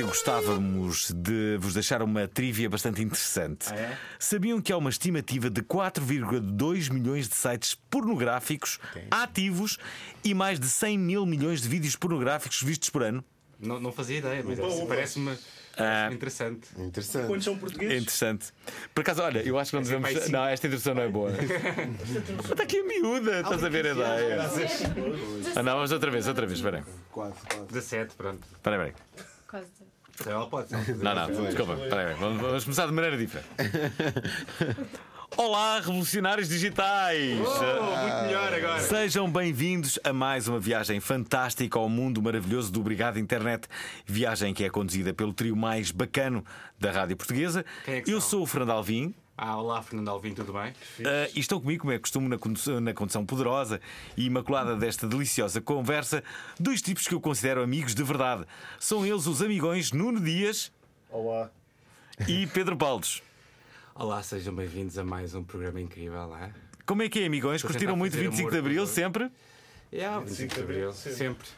Episódio, gostávamos de vos deixar uma trivia bastante interessante. Ah, é? Sabiam que há uma estimativa de 4,2 milhões de sites pornográficos ativos e mais de 100 mil milhões de vídeos pornográficos vistos por ano? Não, não fazia ideia, mas assim, parece-me Ah. interessante. Interessante. Quantos são É portugueses? interessante. Por acaso, olha, eu acho que não é devemos. mais sim. Não, esta introdução não é boa. Está aqui a miúda, estás a ver a ideia. Ah, não, vamos outra vez, outra vez, espera aí. Quase, quase. 17, pronto. Espera aí. Quase. Ela pode. Não, não, desculpa, vamos, vamos começar de maneira diferente. Olá, revolucionários digitais! Oh, muito melhor agora. Sejam bem-vindos a mais uma viagem fantástica ao mundo maravilhoso do Obrigado Internet. Viagem que é conduzida pelo trio mais bacano da rádio portuguesa. Quem é que Eu são? sou o Fernando Alvim. Ah, olá, Fernando Alvim, tudo bem? ah, e estão comigo, como é costume, na condução, na condução poderosa e imaculada desta deliciosa conversa, dois tipos que eu considero amigos de verdade. São eles os amigões Nuno Dias Olá. e Pedro Baldos. Olá, sejam bem-vindos a mais um programa incrível, é? Como é que é, amigões? Vou Curtiram muito fazer 25 de amor Abril, sempre? É, 25 de Abril, sempre. sempre.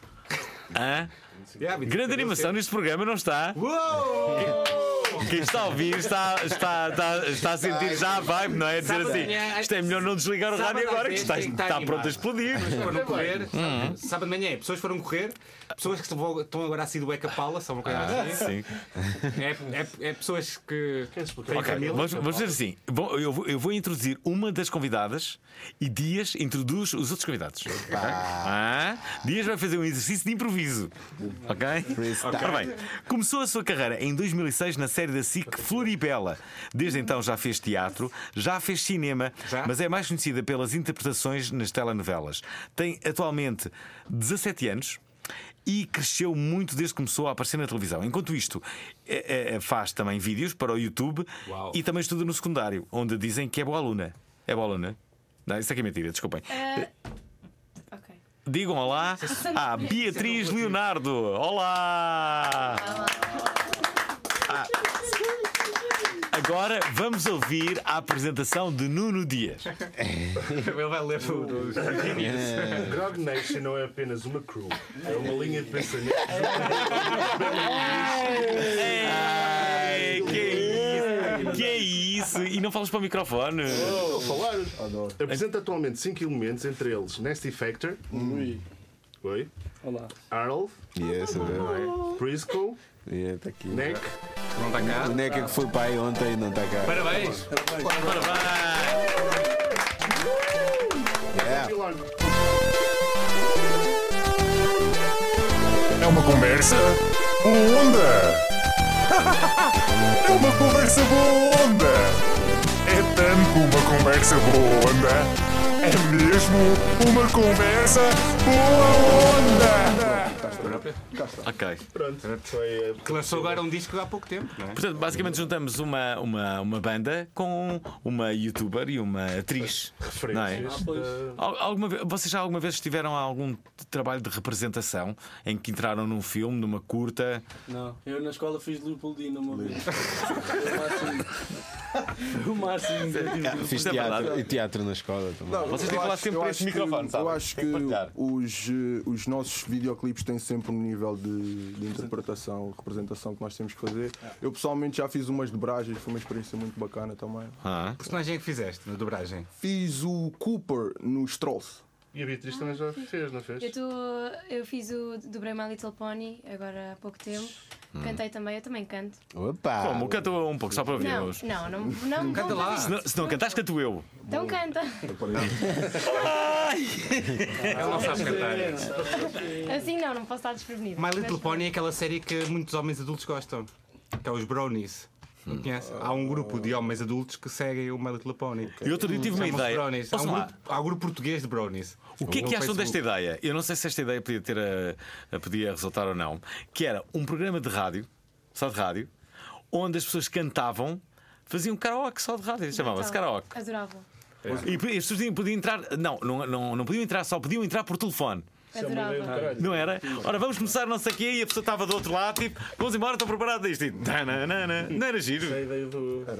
Hã? Yeah, 25 de Grande animação sempre. neste programa, não está? Uou! Quem está a ouvir está, está, está, está a sentir já a vibe, não é? Dizer assim: isto é melhor não desligar o Sábado rádio agora, que 10 está, está pronto a explodir. Pessoas foram correr, sábado de manhã, pessoas foram correr, pessoas que estão agora a sair do Eca Pala, são uma coisa assim. Sim. É, é, é pessoas que têm Ok, família. vamos, vamos dizer assim: bom, eu, vou, eu vou introduzir uma das convidadas e Dias introduz os outros convidados. ok? Ah, Dias vai fazer um exercício de improviso. Ok? Ora bem, começou a sua carreira em 2006 na série da SIC Floribela. Desde então já fez teatro, já fez cinema, Já? mas é mais conhecida pelas interpretações nas telenovelas. Tem atualmente 17 anos. E cresceu muito desde que começou a aparecer na televisão. Enquanto isto, é- é- faz também vídeos para o YouTube Uau. e também estuda no secundário, onde dizem que é boa aluna. É boa aluna? Não, isso aqui é mentira, desculpem. Ok. Digam olá à Beatriz Leonardo. Olá! Ah. Agora vamos ouvir a apresentação de Nuno Dias. Ele vai ler o- os Grog Nation não é apenas uma crew, é uma linha de pensamento. Ei, que isso? Que isso? E não falas para o microfone? Vou falar. Apresenta atualmente 5 elementos, entre eles Nasty Factor, Oi, Olá. Arnold, Yes, é. Prisco, Yeah, tá aqui. Neck, Não está cá? O Neca que foi pai ontem não está cá. Parabéns! Parabéns! Yeah. Pilar. É uma conversa boa onda. É uma conversa boa onda. É tanto uma conversa boa onda. É mesmo uma conversa boa onda. Ok. Pronto, foi. Que lançou agora um disco há pouco tempo, não é? Portanto, basicamente juntamos uma, uma, uma banda com uma youtuber e uma atriz. Não é? Referências. Alguma vez, vocês já alguma vez tiveram algum trabalho de representação em que entraram num filme, numa curta? Não, eu na escola fiz Leopoldina uma vez. O máximo. Tive. Fiz é teatro, teatro na escola também. Vocês têm que falar sempre para que- microfone, sabe? Eu acho que que os, eh, os nossos videoclipes têm sempre um nível de, de interpretação, representação que nós temos que fazer. Eu pessoalmente já fiz umas dobragens, foi uma experiência muito bacana também. Ah, personagem é que fizeste na dobragem? Fiz o Cooper nos Trolls. E a Beatriz também já fez, não fez? Eu, tô, eu fiz o Dobrei My Little Pony agora há pouco tempo. Hum. Cantei também, eu também canto. Opa! como? Canta um pouco, só para ouvir. Não, os- não, não, não. Canta não lá. faz Se não, se não cantares, canto eu. Então canta. Ela não sabe cantar. Assim não, não posso estar desprevenida. My Little Mas- Pony é aquela série que muitos homens adultos gostam. Que é os Brownies. Não conhece? Há um grupo de homens adultos que seguem o My Little Pony. E outro dia tive uma ideia. Brownies. Há, um grupo, há um grupo português de Brownies. O que é que acham desta ideia? Eu não sei se esta ideia podia ter a, a- podia resultar ou não. Que era um programa de rádio, só de rádio, onde as pessoas cantavam, faziam karaoke só de rádio. Chamava-se karaoke. Adorava. E as pessoas podiam- podiam entrar. Não, não, não, não podiam entrar só, podiam entrar por telefone. Adorava. Não era? Ora, vamos começar não sei o quê e a pessoa estava do outro lado, tipo, vamos embora, estou preparado disto. E tananana. Não era giro.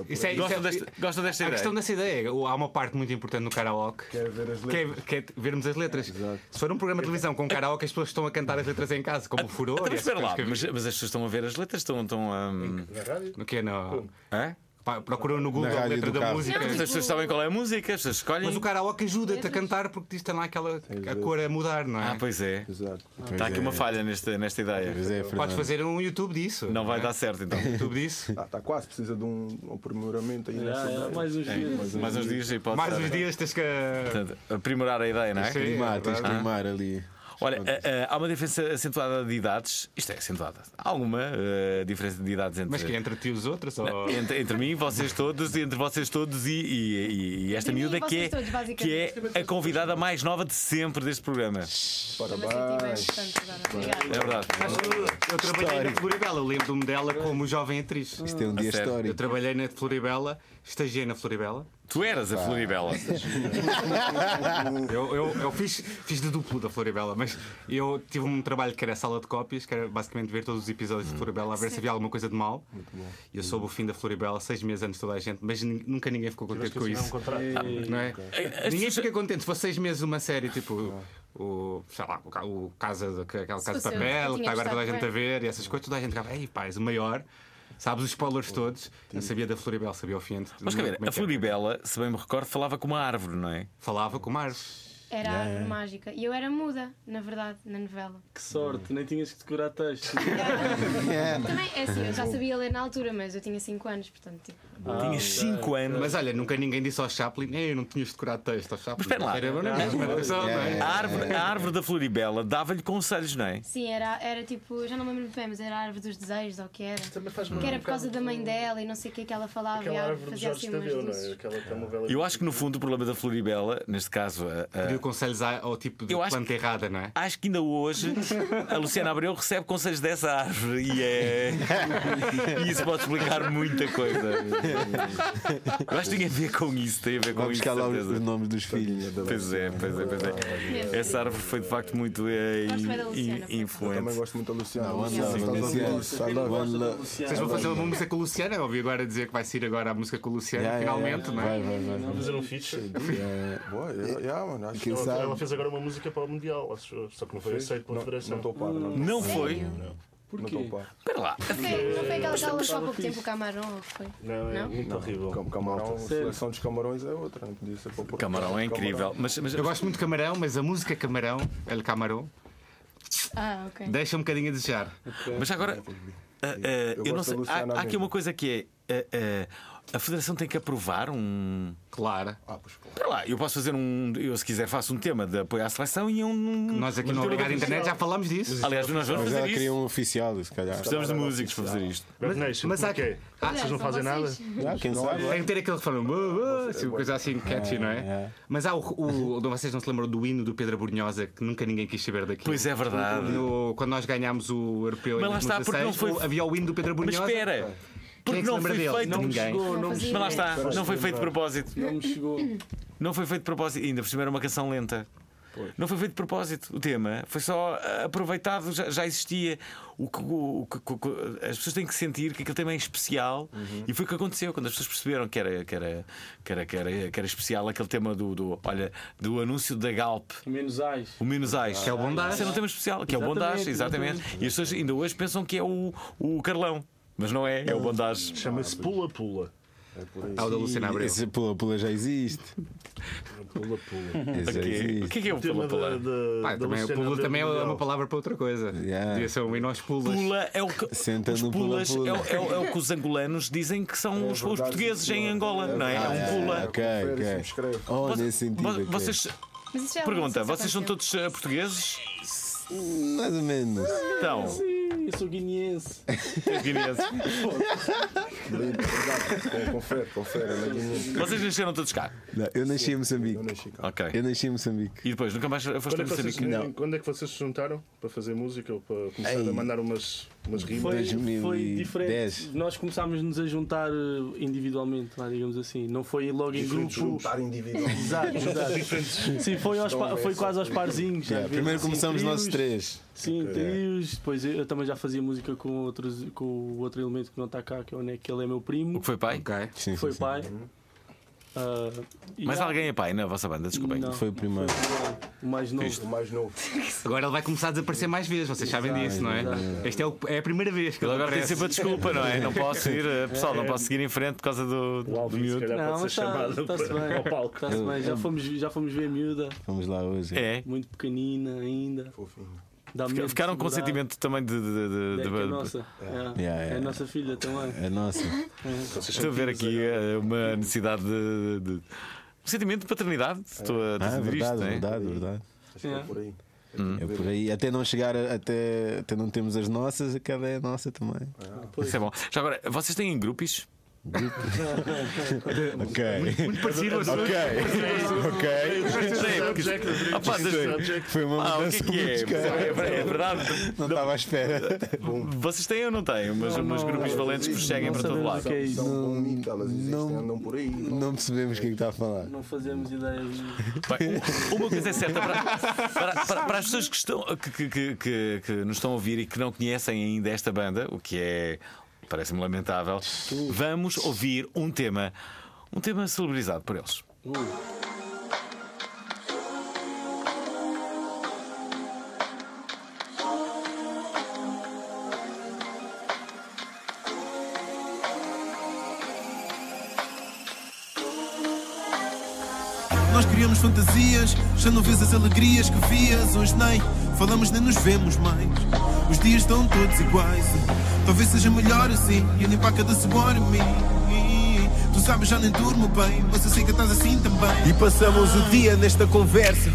Isso é, isso Gostam é- desta, gostam desta A ideia? questão dessa ideia, é, há uma parte muito importante no karaoke Quer é ver as que é, letras. que é vermos as letras. Se for um programa de televisão com karaoke, as pessoas estão a cantar as letras em casa, como o furor. Então, espera lá, que- mas, mas as pessoas estão a ver as letras, estão. estão a. Na rádio? No que no... Hã? Pá, Procuram no Google Na a rádio letra do da carro. música. As pessoas sabem qual é a música, as pessoas escolhem. Mas o karaoke ajuda-te a cantar porque diz tem lá aquela a cor a mudar, não é? Ah, pois é. Exato. Está aqui uma falha nesta, nesta ideia. Pois é, Podes Fernando. fazer um YouTube disso. Não vai é? dar certo então. YouTube disso. Está tá quase, precisa de um, um aprimoramento aí Ah, nessa é, ideia. mais uns dias. Mais uns dias e pode Mais uns dias tens que. Portanto, aprimorar a ideia, não é? Sim. Limar, tens de Ah. limar ali. Olha, ah, ah, há uma diferença acentuada de idades. Isto é acentuada. Há alguma ah, diferença de idades entre. Mas que é entre ti e os outros? Ou... Entre, entre mim, vocês todos, entre vocês todos e, e- e- e esta Entre miúda que é, todos, que é a convidada mais nova de sempre deste programa. Parabéns. É Obrigada. verdade. Eu trabalhei na Floribela, eu lembro-me dela como jovem atriz. Isto é um dia sério? Eu histórico. trabalhei na Floribela, estagiei na Floribela. Tu eras a Floribela. Eu, eu, eu fiz, fiz de duplo da Floribela, mas eu tive um trabalho que era a sala de cópias, que era basicamente ver todos os episódios de Floribela, a ver se havia alguma coisa de mal. E eu soube o fim da Floribela seis meses antes de toda a gente, mas nunca ninguém ficou contente com um isso. contrato. Não é? As Ninguém fica contente se fosse seis meses uma série tipo. O, sei lá, o, o casa, aquela casa de papel, que está agora toda a gente a ver e essas coisas, toda a gente ficava, ei pá, és o maior, sabes os spoilers todos. Não sabia da Floribela, sabia o fim. Mas quer ver, a. Floribela, se bem me recordo, falava com uma árvore, não é? Falava com Mars. Era a árvore mágica. E eu era muda, na verdade, na novela. Que sorte, nem tinhas que decorar texto. Também, é assim, eu já sabia ler na altura, mas eu tinha 5 anos, portanto, tipo. Tinha 5 anos. Mas olha, nunca ninguém disse ao Chaplin, eu não tinhas decorado texto ao Chaplin. Mas espera lá. Era não é? Atenção, é? A árvore, a árvore da Floribela dava-lhe conselhos, não é? Sim, era, era tipo, já não me lembro bem, mas era a árvore dos desejos, ou o que era. Também faz Que era por causa da mãe dela e não sei o que que ela falava. e Aquela a árvore fazia assim umas Tadeu, não é? Aquela telenovela. Eu acho que no fundo o problema da Floribela, neste caso, a- a- conselhos ao tipo de Eu planta errada, não é? acho que ainda hoje a Luciana Abreu recebe conselhos dessa árvore e é. e isso pode explicar muita coisa. Eu acho que tem a ver com isso, tem a ver com Vamos isso. buscar lá os, nomes dos filhos. Pois é, pois é, pois é. Essa árvore foi de facto muito eh, Gosto bem da in- Luciana, in- por Também influente. gosto muito da Luciana. One Luciana, a Luciana. Vocês vão fazer uma música com o Luciano? Eu ouvi agora dizer que vai sair agora a música com Yeah, yeah, finalmente, não é? Vai, vai, vai. Vamos fazer um feature. Boa, yeah, yeah, mano, acho Quem que Ela, sabe? ela fez agora uma música para o Mundial, acho, só que não foi aceito pela não Federação. estou par. Não Não foi. estou par. Espera lá. Não foi, não aquela que ela há pouco tempo, o Camarão, foi? Não, é Não? muito horrível. Cam- Camarão, a seleção dos camarões é outra. Não podia ser para Camarão é incrível. Mas, mas Eu gosto muito de Camarão, mas a música Camarão, El Camarão, Ah, ok. deixa um bocadinho a desejar. Mas agora, ah, ah, eu, não gosto sei. da Luciana Há, há aqui uma coisa que é. ah, a Federação tem que aprovar um. Claro. Ah, pois claro. Lá, eu posso fazer um. Eu, se quiser, faço um tema de apoio à seleção e um. Nós aqui no Obrigado Internet já falámos disso. Aliás, nós vamos Mas fazer ela isso. queria um oficial, se calhar. Precisamos de músicos para fazer isto. Nation, mas há-? Ah, Vocês não fazem nada? quem sabe? Tem que ter aquele que fala, "Buh, buh", assim, uma coisa assim catchy, não é? é. Mas há o, Vocês não se lembram do hino do Pedro Brunhosa que nunca ninguém quis saber daqui? Pois é verdade. Quando nós ganhámos o europeu Mas em lá está, porque 2016, não foi- havia o hino do Pedro Mas Brunhosa. espera! Porque é não foi dele? feito. Não me chegou, Não me fazia Mas lá está, não foi feito de propósito. Não me chegou. Não foi feito de propósito. Ainda por cima era uma canção lenta. Não foi feito de propósito. O tema foi só aproveitado, já, já existia. O que, o que- o que- as pessoas têm que sentir que aquele tema é especial. E foi o que aconteceu quando as pessoas perceberam que era, que era, que era, que era, que era especial aquele tema do, do, olha, do anúncio da Galp. Menos ais. O menos ais. Que é o Bondage. Isso era um tema especial, que é o Bondage, Exatamente, exatamente. E as pessoas ainda hoje pensam que é o, o Carlão. Mas não é, é o Bondage. Chama-se Pula Pula. É o da Luciana Abreu. Esse pula pula já existe. Pula Pula. Esse já O que é que é o tema Pula da, Pula? da, Pá, da também, o pula também é uma palavra para outra coisa. Yeah. Devia ser um hino aos pulas. Pula é o que. Senta os no pula pulas pula. É, o, é o- é o que os angolanos dizem que são os, os verdade, portugueses em. Angola, não é? É um pula. Ok, ok. Oh, Vocês- nesse sentido. Vocês, é pergunta, vocês são todos eh, Mais ou menos. Então, Eu sou guineense. Guineense. Confere, confere. é. Vocês nasceram todos cá. Não, eu nasci em Moçambique. Eu nasci cá. Ok. Eu nasci em Moçambique. E depois, nunca mais foste Quando a é, que vocês, Moçambique? Não. quando é que vocês se juntaram para fazer música ou para começar Ei. a mandar umas, umas rimas? Foi, 2010. foi diferente. Nós começámos-nos a juntar eh, individualmente, lá, digamos assim. Não foi logo em grupo. Juntar individualmente. Exato, exato. Sim, foi, aos foi quase aos parzinhos. Yeah, primeiro assim, começamos nós trios. Três. Sim, trios. Depois eu, eu também já fazia música com, outros, com o outro elemento que não está cá, que é o que ele é meu O primo. que foi pai? Ok. Sim, Foi sim, sim. pai. Ah, e Mas há- alguém é pai na vossa banda? Desculpem. Não. Foi o primeiro. O mais novo. O mais novo. Agora ele vai começar a desaparecer mais vezes, vocês sabem disso, não é? Este é, o- é a primeira vez que Ele ele agora tem sempre a desculpa, não é? Não posso seguir, eh, pessoal, não posso seguir em frente por causa do, O do Alvin, se miúdo. Não, ser chamado está-se para- bem. ao palco. Está-se bem. Já fomos, já fomos ver a miúda, Vamos lá hoje. É. muito pequenina ainda. Fofinho. Ficaram com segurar. sentimento também de. de, de- É, de- é nossa. É, Yeah, é yeah. a nossa filha também. É nossa. Estou a ver aqui eh, uma necessidade de. de- um sentimento de paternidade. Estou a Ah, é dizer isto, verdade, não é? verdade, verdade. Acho que é Yeah. por aí. É por aí. Até não chegar, a- até, até não temos as nossas, aquela é a nossa também. Isso é bom. Já agora, vocês têm grupos? Ok. Muito parecido ao Ok. Ok. Foi uma Ah, que mudança é que é? É, é verdade. Não estava à espera. Vocês têm ou não têm? Mas umas grupos valentes que vos seguem para todo lado. que é. São um mito, elas existem, não- andam por aí. Não percebemos o que é que está a falar. Não fazemos ideia. Uma coisa é certa para, para, para- para as pessoas que, estão, que, que- que- que- que nos estão a ouvir e que não conhecem ainda esta banda, o que é parece-me lamentável, vamos ouvir um tema, um tema celebrizado por eles. Nós criamos fantasias, já não vês as alegrias que vias. Hoje nem falamos nem nos vemos mais. Os dias estão todos iguais. Talvez seja melhor assim e limpar cada suor em mim. Tu sabes, já nem durmo bem, mas eu sei que estás assim também. E passamos o dia nesta conversa.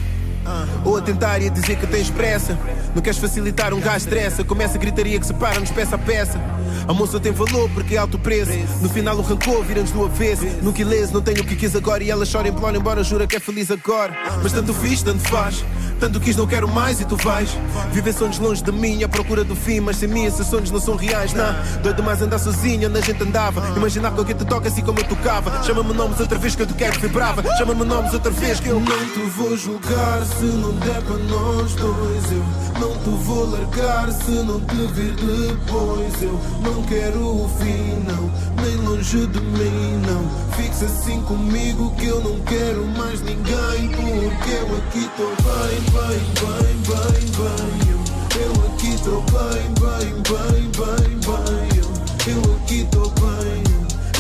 Ou a tentar e a dizer que tens pressa. Não queres facilitar um gajo estressa. Começa a gritaria que separa-nos peça a peça. A moça tem valor porque é alto preço. No final o rancor vira-nos do avesso. Nunca ileso, não tenho o que quis agora. E ela chora, implora, embora jura que é feliz agora. Mas tanto fiz, tanto faz. Tanto quis, não quero mais e tu vais. Viver sonhos longe de mim, à procura do fim. Mas sem mim esses sonhos não são reais, não. Doido mais andar sozinho onde a gente andava. Imaginar que alguém te toca assim como eu tocava. Chama-me nomes outra vez que eu te quero vibrava. Chama-me nomes outra vez que eu não te vou julgar se não der para nós dois. Eu não te vou largar se não te vir depois. Eu não quero o fim, não, nem longe de mim, não. Fixa assim comigo que eu não quero mais ninguém. Porque eu aqui tô bem, bem, bem, bem, bem. Eu, eu aqui tô bem, bem, bem, bem, bem. Eu, eu aqui tô bem,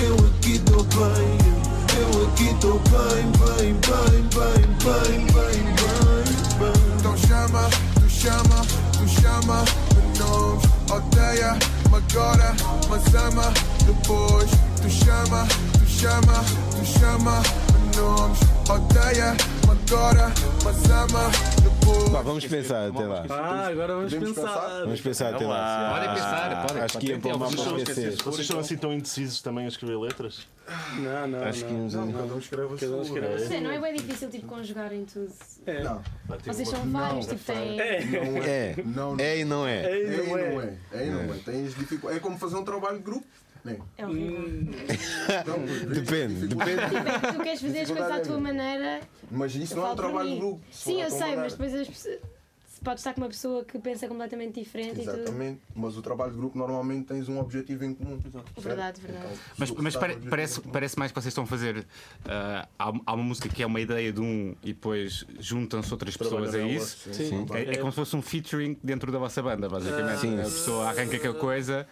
eu aqui tô bem. Aqui tô bem, bem, bem, bem, bem, bem, bem, bem. Então chama, tu chama, tu chama de nomes Odeia-me agora, mas ama. Depois Tu chama, tu chama, tu chama nomes Odeia-me agora, mas ama depois Vá, vamos pensar até lá. Ah, agora vamos Podemos pensar. pensar? Vamos pensar até lá. Podem pensar, podem. Acho que ia para o mapa esquecer. Vocês são assim tão indecisos também a escrever letras? Não, não, Acho que não. Cada um escreve a sua. Não sei, não é bem difícil tipo conjugarem tudo. É. Não, Vocês são vários, tipo, têm. não é. É. Não, É e não é. É, É e não é. não é. É e não é. Tens É como fazer um trabalho de grupo. Né? É horrível. Não, Depende, dificuldade- Tu queres fazer as coisas à tua maneira. Mas isso não é um trabalho de grupo. Sim, à eu sei, maneira. mas depois as pessoas. Se podes estar com uma pessoa que pensa completamente diferente e. Exatamente, mas o trabalho de grupo normalmente tens um objetivo em comum. certo? Verdade, verdade. Então, Mas, mas pare- parece, é parece mais que vocês estão a fazer. ah, há, há uma música que é uma ideia de um e depois juntam-se outras pessoas a nela, isso. Sim. É, é como se fosse um featuring dentro da vossa banda, basicamente. Sim. A pessoa arranca aquela coisa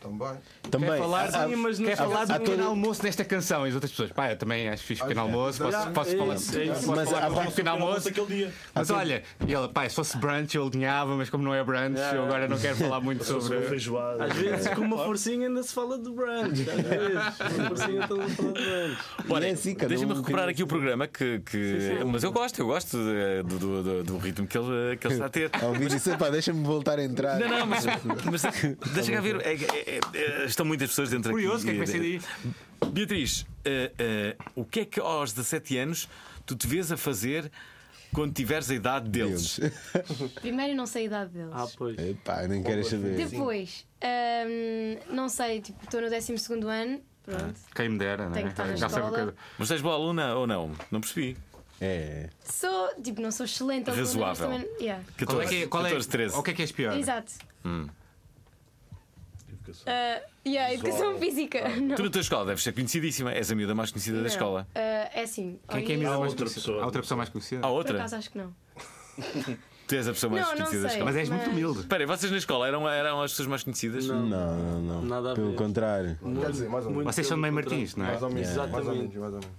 Também. Também. Quer falar, há- sim, mas não quer falar do pequeno almoço nesta canção e as outras pessoas, pá, eu também acho fixe pequeno almoço, posso, posso é falar, isso, é isso. posso Mas falar há- do pequeno almoço. Aquele dia. Mas olha, ele, pá, se fosse brunch eu alinhava, mas como não é brunch, eu agora não quero falar muito Sobre feijoada. Às vezes, com uma forcinha, ainda se fala de brunch. Às vezes, com uma forcinha, estamos a falar de brunch. Olha, é assim, deixa-me recuperar aqui o programa que. que- Mas eu gosto, eu gosto do, do, do- do ritmo que ele, que ele está a ter. Ao pá, deixa-me voltar a entrar. Não, não, mas, mas deixa cá ver. É- é- é- estão muitas pessoas dentro Curioso, o aqui. que é que vai ser daí? Beatriz, eh, eh, o que é que aos 17 anos tu te vês a fazer quando tiveres a idade deles? Primeiro, não sei a idade deles. Ah, pois. Epá, nem queres saber. Depois, hum, não sei, tipo, estou no 12 ano, pronto. Quem me dera, né? Tenho que estar na Já escola. Mas és boa aluna ou não? Não percebi. É. Sou, tipo, não sou excelente aluna, mas Razoável. também. Yeah. 14, Qual é que é, qual é, 14 13. o que é que és pior? Exato. Hum. Uh, yeah, educação física. Não. Tu na tua escola deves ser conhecidíssima. És a miúda mais conhecida da Não. escola. Uh, é assim. Quem é que é a miúda mais outra conhecida? pessoa. Há outra pessoa mais conhecida? Há Por outra? acaso acho que não. Tu és a pessoa mais Não, não conhecida da sei. escola. Mas és muito Mas- humilde. Espera aí, vocês na escola eram, eram as pessoas mais conhecidas? Não, não, não. Nada a Pelo ver. contrário. Quer dizer, mais ou menos. Vocês são de meio Martins, não é? Mais ou menos. Yeah. Mais ou menos, mais ou menos.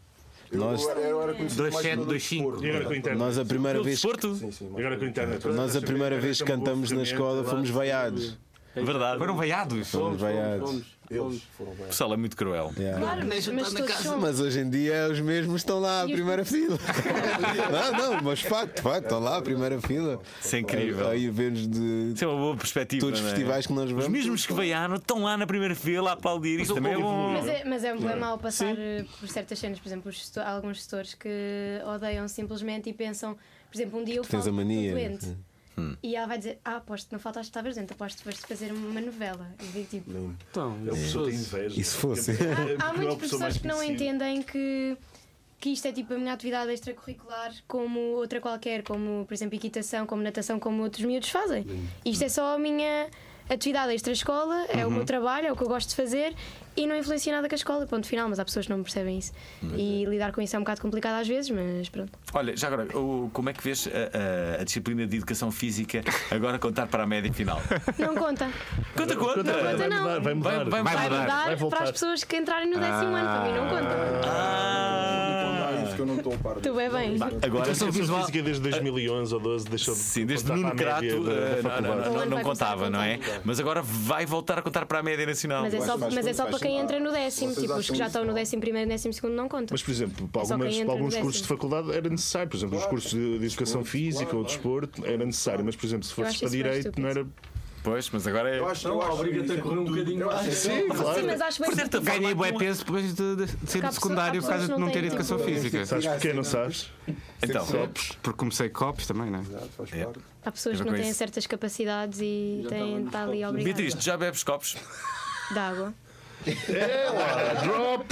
Eu, Nós- eu era, eu era conhecido Dois mais sete, pelo dois cinco. desporto. E agora com a internet? Nós a primeira Pelo vez? Sim, sim. E agora com a internet? nós a primeira vez que cantamos na escola fomos vaiados. Verdade. Foram veiados. Fomos vaiados. Fomos. Eles foram O bem. pessoal é muito cruel. Yeah. Claro, mas, mas são. Mas hoje em dia os mesmos estão lá à primeira fila. Não, não, mas facto, facto, estão lá à primeira fila. Isso é incrível. Aí eventos de Isso é uma boa perspectiva. todos os é? festivais que nós vamos. Os mesmos que veiaram estão lá na primeira fila a aplaudir. Isto também é bom. Mas é, mas é, é mau passar eh, por certas cenas, por exemplo, há alguns gestores que odeiam simplesmente e pensam, por exemplo, um dia eu Tens falo a mania. doente sim. e ela vai dizer, ah, aposto que não faltaste estavas doente, aposto que foste fazer uma novela. E eu digo tipo, Então, A pessoa tem inveja. E se fosse? há, há não é muitos professores que não entendem que, que isto é tipo a minha atividade extracurricular como outra qualquer, como por exemplo equitação, como natação, como outros miúdos fazem. Isto é só a minha atividade extra-escola, é o meu trabalho, é o que eu gosto de fazer e não influencia nada com a escola, ponto final, mas há pessoas que não percebem isso. E lidar com isso é um bocado complicado às vezes, mas pronto. Olha, já agora, o- como é que vês a, a- a disciplina de educação física agora contar para a média final? Não conta. Conta, conta! Conta não. Vai, vai mudar. Vai- vai Vai mudar. mudar Vai para as pessoas que entrarem no décimo ano, para mim não conta. Ah, isso que eu não estou a par. Tu é bem. Agora, A educação visual- física desde 2011 ou 12 deixou de Sim, desde Nuno Crato eh, da não, não, O não, não contava, não é? Mas agora vai voltar a contar para a média nacional. Mas é só, é para quem entra no décimo. Tipo, os que já estão no décimo primeiro e décimo segundo não contam. Mas, por exemplo, para, algumas, para alguns cursos de faculdade era necessário. Por exemplo, os cursos de, de educação física ou de desporto era necessário. Mas, por exemplo, se acho para direito, não era. Pois, mas agora é. Eu acho, Não, obriga-te a correr um bocadinho mais. que Sim, claro. Sim, mas acho bem estúpido. Ganhei bué peso depois de, de ser Há do pessoas- secundário por causa de que não ter educação tipo, física. Sabes porquê, não sabes? Então, Porque comecei copos também, não é? Exato, faz É. parte. Há pessoas que não têm certas capacidades e Já têm de estar ali copos. obrigadas. Beatriz, tu já bebes copos? De água. Drop!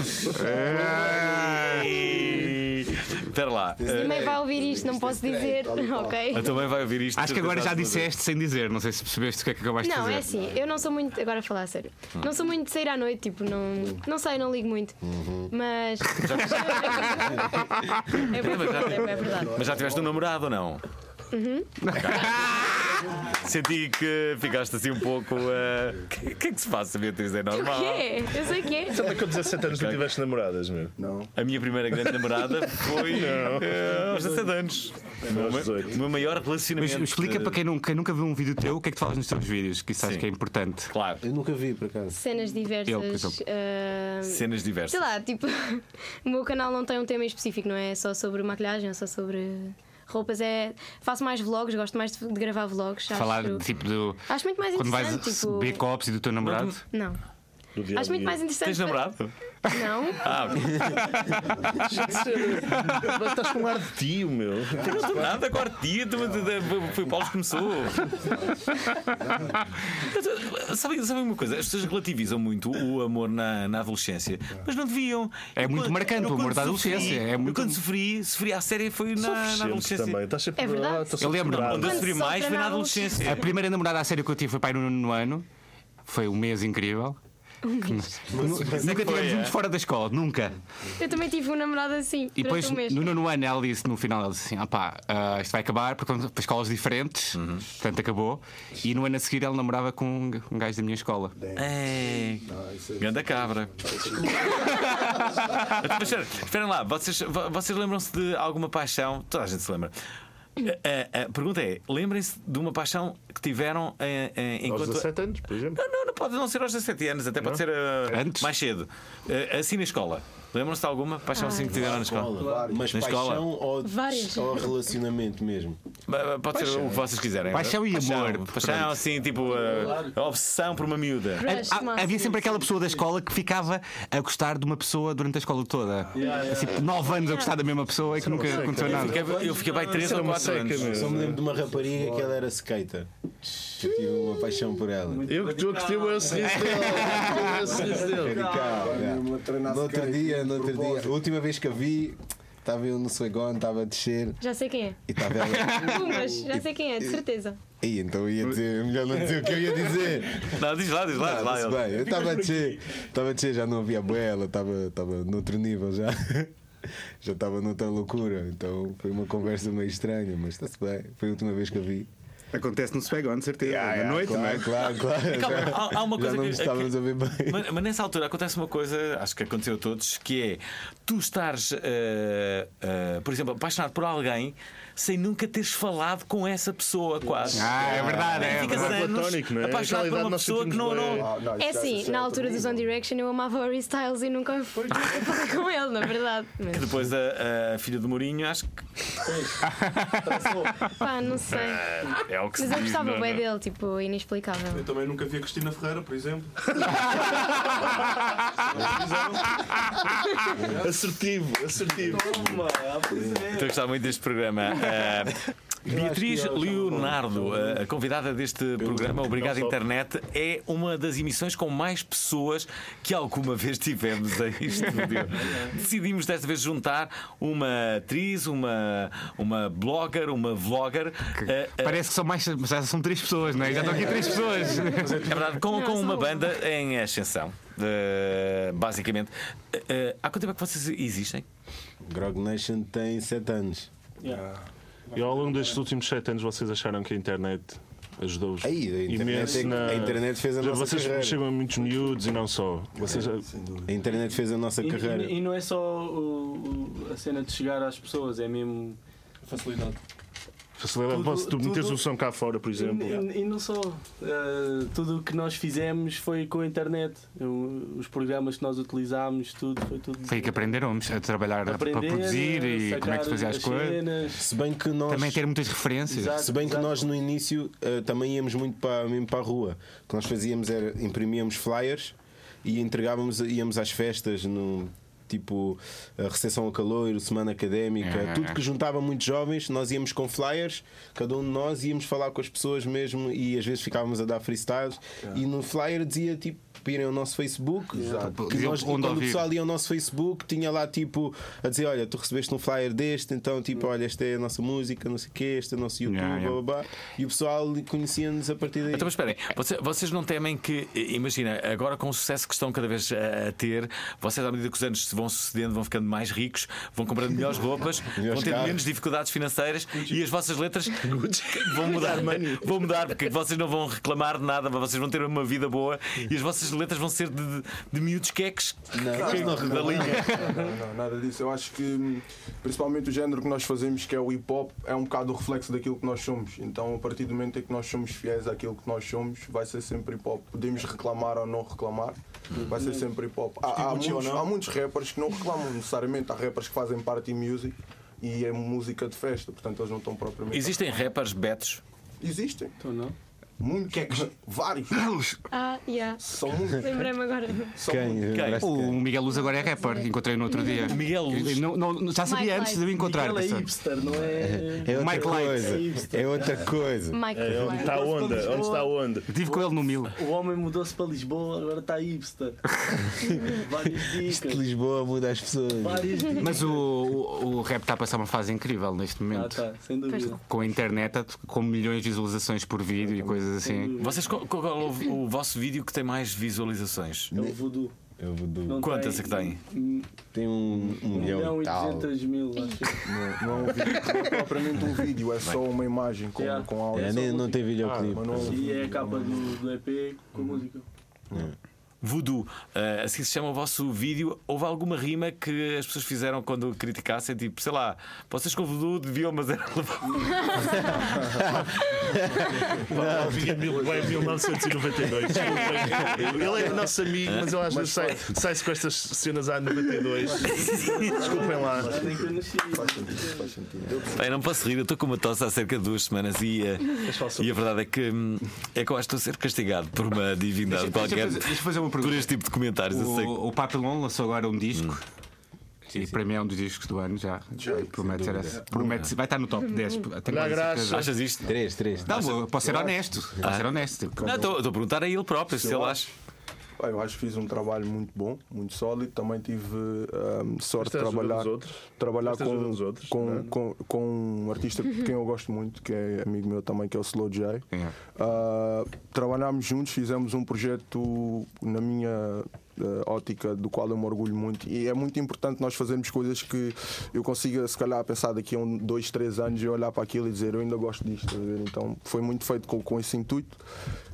Espera lá. Minha mãe vai ouvir isto, não posso dizer. Ok. Eu também vai ouvir isto. Acho que agora já Já se disseste sem dizer, não sei se percebeste o que é que acabaste de Não, dizer. é assim, eu não sou muito. Agora a falar a sério. Não sou muito de sair à noite, tipo, não, não sei, não ligo muito. Mas. é, verdade, é verdade. Mas já tiveste um namorado ou não? Uhum. Senti que ficaste assim um pouco. O que, que é que se passa, Beatriz? É O normal. quê? Eu sei que é. Também com 17 anos não tiveste namoradas, meu. Não. A minha primeira grande namorada foi eh, aos 17 anos. O meu, Aos ma- 18. o meu maior Mas relacionamento. explica para quem nunca, quem nunca viu um vídeo teu o que é que tu falas nos teus vídeos, que isso acho que é importante. Claro, Eu nunca vi, por acaso. Cenas Eu, por diversas. exemplo. ah, cenas diversas. Sei lá, tipo, o meu canal não tem um tema em específico, não é só sobre maquilhagem, é só sobre roupas. É, faço mais vlogs, gosto mais de, de gravar vlogs. Falar acho, tipo do. acho muito mais Quando vais interessante. tipo, beber copos e do teu namorado. Não. Acho muito mais interessante. Tens namorado? Não. Ah, ok. Mas estás com um ar de tio, meu. Eu não estou nada, agora tia, tu- tu- tu- foi o Paulo que começou. Sabem, sabem uma coisa? As pessoas relativizam muito o amor na, na adolescência, mas não deviam. É muito quando- marcante o amor quando da adolescência, sofri- é muito- Eu quando sofri, sofri à série foi na, na adolescência. também. Estás sempre É verdade. Ah, Eu sempre Onde eu Quando sofri mais foi na adolescência. A primeira namorada a sério que eu tive foi pai no nono ano. Foi um mês incrível. Nunca tivemos juntos fora da escola, nunca. Eu também tive um namorado assim, E depois, um mês. no nono ano, ela disse no final: ela disse assim, ah pá, ah, isto vai acabar porque vamos para escolas diferentes, portanto acabou. E no ano a seguir, ela namorava com um um gajo da minha escola. É. Ganda cabra. Mas esperem lá, vocês, vo- vocês lembram-se de alguma paixão? Toda a gente se lembra. A, a- pergunta é: lembrem-se de uma paixão que tiveram eh, eh, Aos enquanto. 17 anos, por exemplo. Não, não, não pode não ser aos 17 anos, até pode ser Antes? mais cedo. Eh, assim na escola. Lembram-se de alguma paixão assim que tiveram na escola? Mas Na escola? paixão ou, Várias. ou relacionamento mesmo? Ba- Pode ser o que vocês quiserem. Paixão e amor, Paixão, assim, tipo, a obsessão por uma miúda. Crush, Ah, máximo. havia sempre aquela pessoa da escola que ficava a gostar de uma pessoa durante a escola toda. Assim, nove anos a gostar da mesma pessoa e que nunca aconteceu nada. Fiquei- Eu fiquei bem 3 ou Era uma 4 seca anos. Só me lembro de uma rapariga que ela era skater. Eu tive uma paixão por ela. Eu que estou a curtir o sorriso dele. Eu curti o sorriso dele. A No outro dia, no outro dia, a última vez que a vi, estava eu no Saigon, estava a descer Já sei quem é. e estava ela. Pumas, já sei quem é, de certeza. Ei, então eu ia dizer, melhor não dizer o que eu ia dizer. Não, diz lá, diz lá, diz lá. bem, eu estava a descer, estava a descer, já não havia boela, estava, estava noutro nível já. Já estava noutra loucura, então foi uma conversa meio estranha, mas está-se bem. Foi a última vez que a vi. Acontece no Spegón, de certeza. Ah, na ah, noite, claro, não é? Claro, claro. Calma, já, há- há uma já coisa não que- estávamos que- a ver bem. Mas, mas nessa altura acontece uma coisa, acho que aconteceu a todos, que é tu estares, eh, eh, por exemplo, apaixonado por alguém sem nunca teres falado com essa pessoa, quase. Ah, é verdade, é Ficas verdade. anos é? apaixonado por uma pessoa que não. não... Ah, não, É assim, na é altura dos One. Direction eu amava o Harry Styles e nunca fui nunca falei com ele, na verdade. Mas, Que depois a, a filha do Mourinho, acho que pá, não sei. é o que se Mas eu diz. gostava não, bem dele, tipo, inexplicável. Eu também nunca vi a Cristina Ferreira, por exemplo. Assertivo, assertivo. Toma, pois é. Estou a gostar muito deste programa. Uh, Beatriz Leonardo, a convidada deste programa, Obrigado. Internet, é uma das emissões com mais pessoas que alguma vez tivemos em estúdio. Decidimos desta vez juntar uma atriz, uma, uma blogger, uma vlogger. uh, uh, Parece que são mais. Já são três pessoas, não é? Já estão aqui três pessoas. é verdade, com, com uma banda em ascensão. Uh, basicamente, Uh, uh, há quanto tempo é que vocês existem? Grog Nation tem 7 anos. E ao longo destes últimos 7 anos vocês acharam que a internet ajudou-os Aí, a internet, imenso é- na... a internet fez a nossa vocês carreira. chegam a muitos miúdos e não só. Vocês já- A internet fez a nossa E, carreira. e- e não é só o- o- a cena de chegar às pessoas, é mesmo facilidade. Facilidade Tudo- tu meteres tudo- o som cá fora, por exemplo. E, e não só. eh, tudo o que nós fizemos foi com a internet. Eu- os programas que nós utilizámos, tudo foi tudo. Foi que aprenderam a trabalhar aprender, para produzir e como é que se fazia as coisas. cenas. Se bem que nós. Também ter muitas referências. Exato. Se bem que nós no início eh, também íamos muito para, mesmo para a rua. O que nós fazíamos era imprimíamos flyers e entregávamos, íamos às festas no tipo a recepção a calor, semana académica, é, tudo que juntava muitos jovens, nós íamos com flyers, cada um de nós íamos falar com as pessoas mesmo e às vezes ficávamos a dar freestyles. E no flyer dizia tipo para irem ao nosso Facebook que Dizia nós, onde quando o pessoal ia ao nosso Facebook tinha lá tipo a dizer olha tu recebeste um flyer deste então tipo olha esta é a nossa música não sei o que este é o nosso YouTube Yeah, yeah. blá, blá, blá. e o pessoal conhecia-nos a partir daí Então, mas esperem, vocês, vocês não temem que, imagina, agora com o sucesso que estão cada vez a, a ter, vocês, à medida que os anos se vão sucedendo, vão ficando mais ricos, vão comprando melhores roupas, vão ter carros. menos dificuldades financeiras e as vossas letras vão mudar. vão mudar, porque vocês não vão reclamar de nada, mas vocês vão ter uma vida boa e as vossas letras vão ser de, de, de miúdos queques que, não, da linha. Não, não, nada disso. Eu acho que hum, principalmente o género que nós fazemos, que é o hip hop, é um bocado o reflexo daquilo que nós somos. Então, a partir do momento em que nós somos fiéis àquilo que nós somos, vai ser sempre hip hop. Podemos reclamar ou não reclamar, vai ser sempre hip hop. Há, há muitos, há muitos rappers que não reclamam necessariamente. Há rappers que fazem party music e é música de festa, portanto eles não estão propriamente. Existem rappers betos. Existem. Então não. Muitos. Vários. Ah, yeah. São muitos. Lembrei-me agora. São Quem? muitos. Lembraste O quem? Miguel Luz agora é rapper, encontrei no outro dia. Miguel Luz. Não, não, já sabia Mike antes de o encontrar. Ele é hipster, não é? É outra Mike Light. coisa. É outra coisa. Mike É, onde Light. está a onda? Onde está a onda? Estive com ele no Mil. O homem mudou-se para Lisboa, agora está hipster. Várias Isto de dicas. Lisboa muda as pessoas. Várias dicas. Mas o, o, o rap está a passar uma fase incrível neste Ah, momento. tá, sem dúvida. Com a internet, com milhões de visualizações por vídeo e coisas coisas assim. Vocês, qual, qual é o, o vosso vídeo que tem mais visualizações? É o voodoo. Eu vou do... Não Quantas é que tem? Um Tem um, um milhão milhão e e tal. 200 mil, acho. Não, não, é um vídeo, não é propriamente um vídeo, é só uma imagem com, Yeah. com áudio. É, nem, não tem videoclipe. não- E é a capa do, do EP com a música. Voodoo, eh, assim se chama o vosso vídeo. Houve alguma rima que as pessoas fizeram quando criticassem? Tipo, sei lá, vocês com Voodoo deviam, mas era. Vinha mil- em 1992. desculpem. Ele é nosso amigo, mas eu às vezes sai- sai-se com estas cenas há 92. Desculpem lá. Eu não posso rir, eu estou com uma tosse há cerca de duas semanas e, eh, e a verdade é que, hum, é que eu acho que estou a ser castigado por uma divindade Deixa- deixa qualquer fazer- deixa fazer uma pergunta. por este tipo de comentários. Eu sei que- O, o Papillon lançou agora um disco. E para mim é um dos discos do ano já. promete ser esse. Promete vai estar no top 10. Tenho Dá quase graça. certeza. Achas isto? Três, três. Não, vou- posso ser honesto. Posso Ah. ser honesto. Não, estou estou a perguntar a ele próprio se ele acha. Eu acho que fiz um trabalho muito bom, muito sólido. Também tive ahm, sorte de trabalhar, trabalhar com, outros, com, com, com um artista de quem eu gosto muito, que é amigo meu também, que é o Slow J. É. Ah, trabalhámos juntos, fizemos um projeto na minha ah, ótica, do qual eu me orgulho muito. E é muito importante nós fazermos coisas que eu consiga, se calhar, pensar daqui a um, dois, três anos e olhar para aquilo e dizer eu ainda gosto disto. Então foi muito feito com, com esse intuito.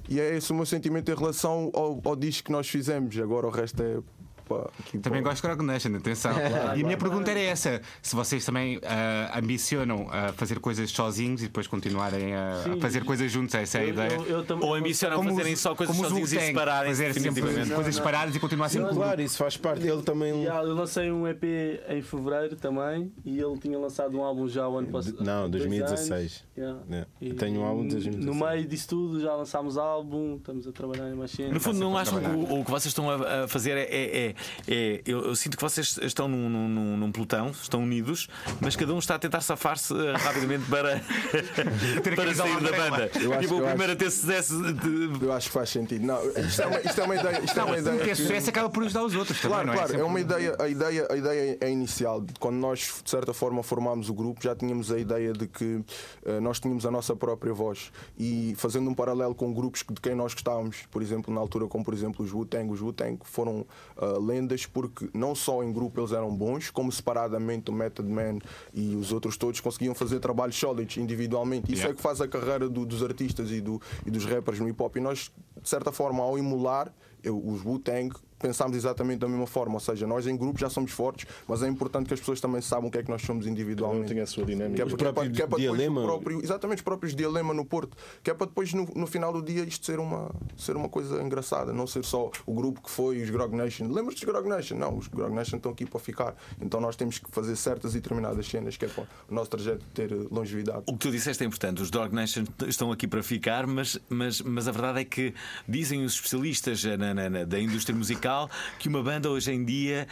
E é esse o meu sentimento em relação ao, ao disco que nós fizemos. Agora o resto é. Pá, Também gosto de Grog Nation, atenção. e a minha pergunta era essa: se vocês também ah, ambicionam a fazer coisas sozinhos e depois continuarem a, a Sim. fazer coisas juntos, essa é a Eu- ideia. eu- eu Ou ambicionam Como fazerem os- só coisas sozinhos e separarem fazer sempre coisas separadas e continuar sempre Claro, isso faz parte. Ele também. Yeah, eu lancei um EP em fevereiro também e ele tinha lançado um álbum já o ano passado. Não, há dois 2016. anos. Yeah. Yeah. E Eu tenho um álbum de No 2016. meio disso tudo já lançámos álbum, estamos a trabalhar em mais cenas. No fundo, não acham que o, o que vocês estão a, a fazer é. é- é- é- eu, eu sinto que vocês estão num, num- num- pelotão, estão unidos, mas cada um está a tentar safar-se eh, rapidamente para, para sair da banda. Eu acho- tipo, o primeiro acho- a ter sucesso. de- Eu acho que faz sentido. Não, isto é uma, isto é uma ideia. Isto é uma Não, ideia o que é que- sucesso acaba por ajudar os outros também, Claro, não é? claro, é Sempre- uma ideia, a ideia, a ideia é inicial. Quando nós, de certa forma, formámos o grupo, já tínhamos a ideia de que eh, nós tínhamos a nossa própria voz. E fazendo um paralelo com grupos de quem nós gostávamos, por exemplo, na altura, como por exemplo os Wu-Tang, os Wu-Tang foram ah, lendas porque não só em grupo eles eram bons, como separadamente o Method Man e os outros todos conseguiam fazer trabalhos sólidos individualmente. Isso Yeah. é que faz a carreira do- dos artistas e, do- e dos rappers no hip hop. E nós, de certa forma, ao emular eu- os Wu-Tang, pensámos exatamente da mesma forma. Ou seja, nós em grupo já somos fortes, mas é importante que as pessoas também saibam o que é que nós somos individualmente. tem a sua dinâmica. Que é, é para, que é para depois o próprio, exatamente os próprios dilema no Porto, que é para depois no, no final do dia isto ser uma, ser uma coisa engraçada, não ser só o grupo que foi os Grog Nation. Lembras-te dos Grog Nation? Não, os Grog Nation estão aqui para ficar. Então nós temos que fazer certas e determinadas cenas que é para o nosso trajeto ter longevidade. O que tu disseste é importante. Os Dog Nation estão aqui para ficar, mas, mas, mas a verdade é que dizem os especialistas na- na- na- da indústria musical que uma banda hoje em dia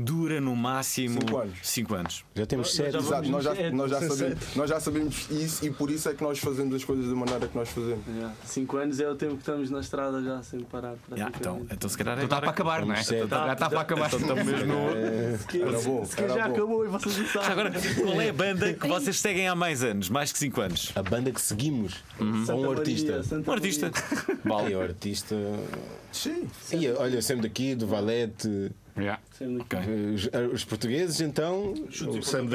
dura no máximo Cinco anos. cinco anos. Já temos sete. já Exato, nós já, sete, nós, já sabemos, nós já sabemos isso e por isso é que nós fazemos as coisas da maneira que nós fazemos. Yeah. Cinco anos é o tempo que estamos na estrada já sem parar. Yeah, então, então, se calhar é Então está para acabar, não é? Vamos Já está para acabar. Então estamos mesmo no- Que- Era bom, era já bom. acabou e vocês não sabem. Agora, qual é a banda que vocês seguem há mais anos? Mais que 5 anos? A banda que seguimos. Santa Ou um Maria, artista. Santa Um artista. E o artista. Sim. E, olha, sempre daqui, do Valete. Yeah. Maria. Ok. Os, portugueses, então. O Sam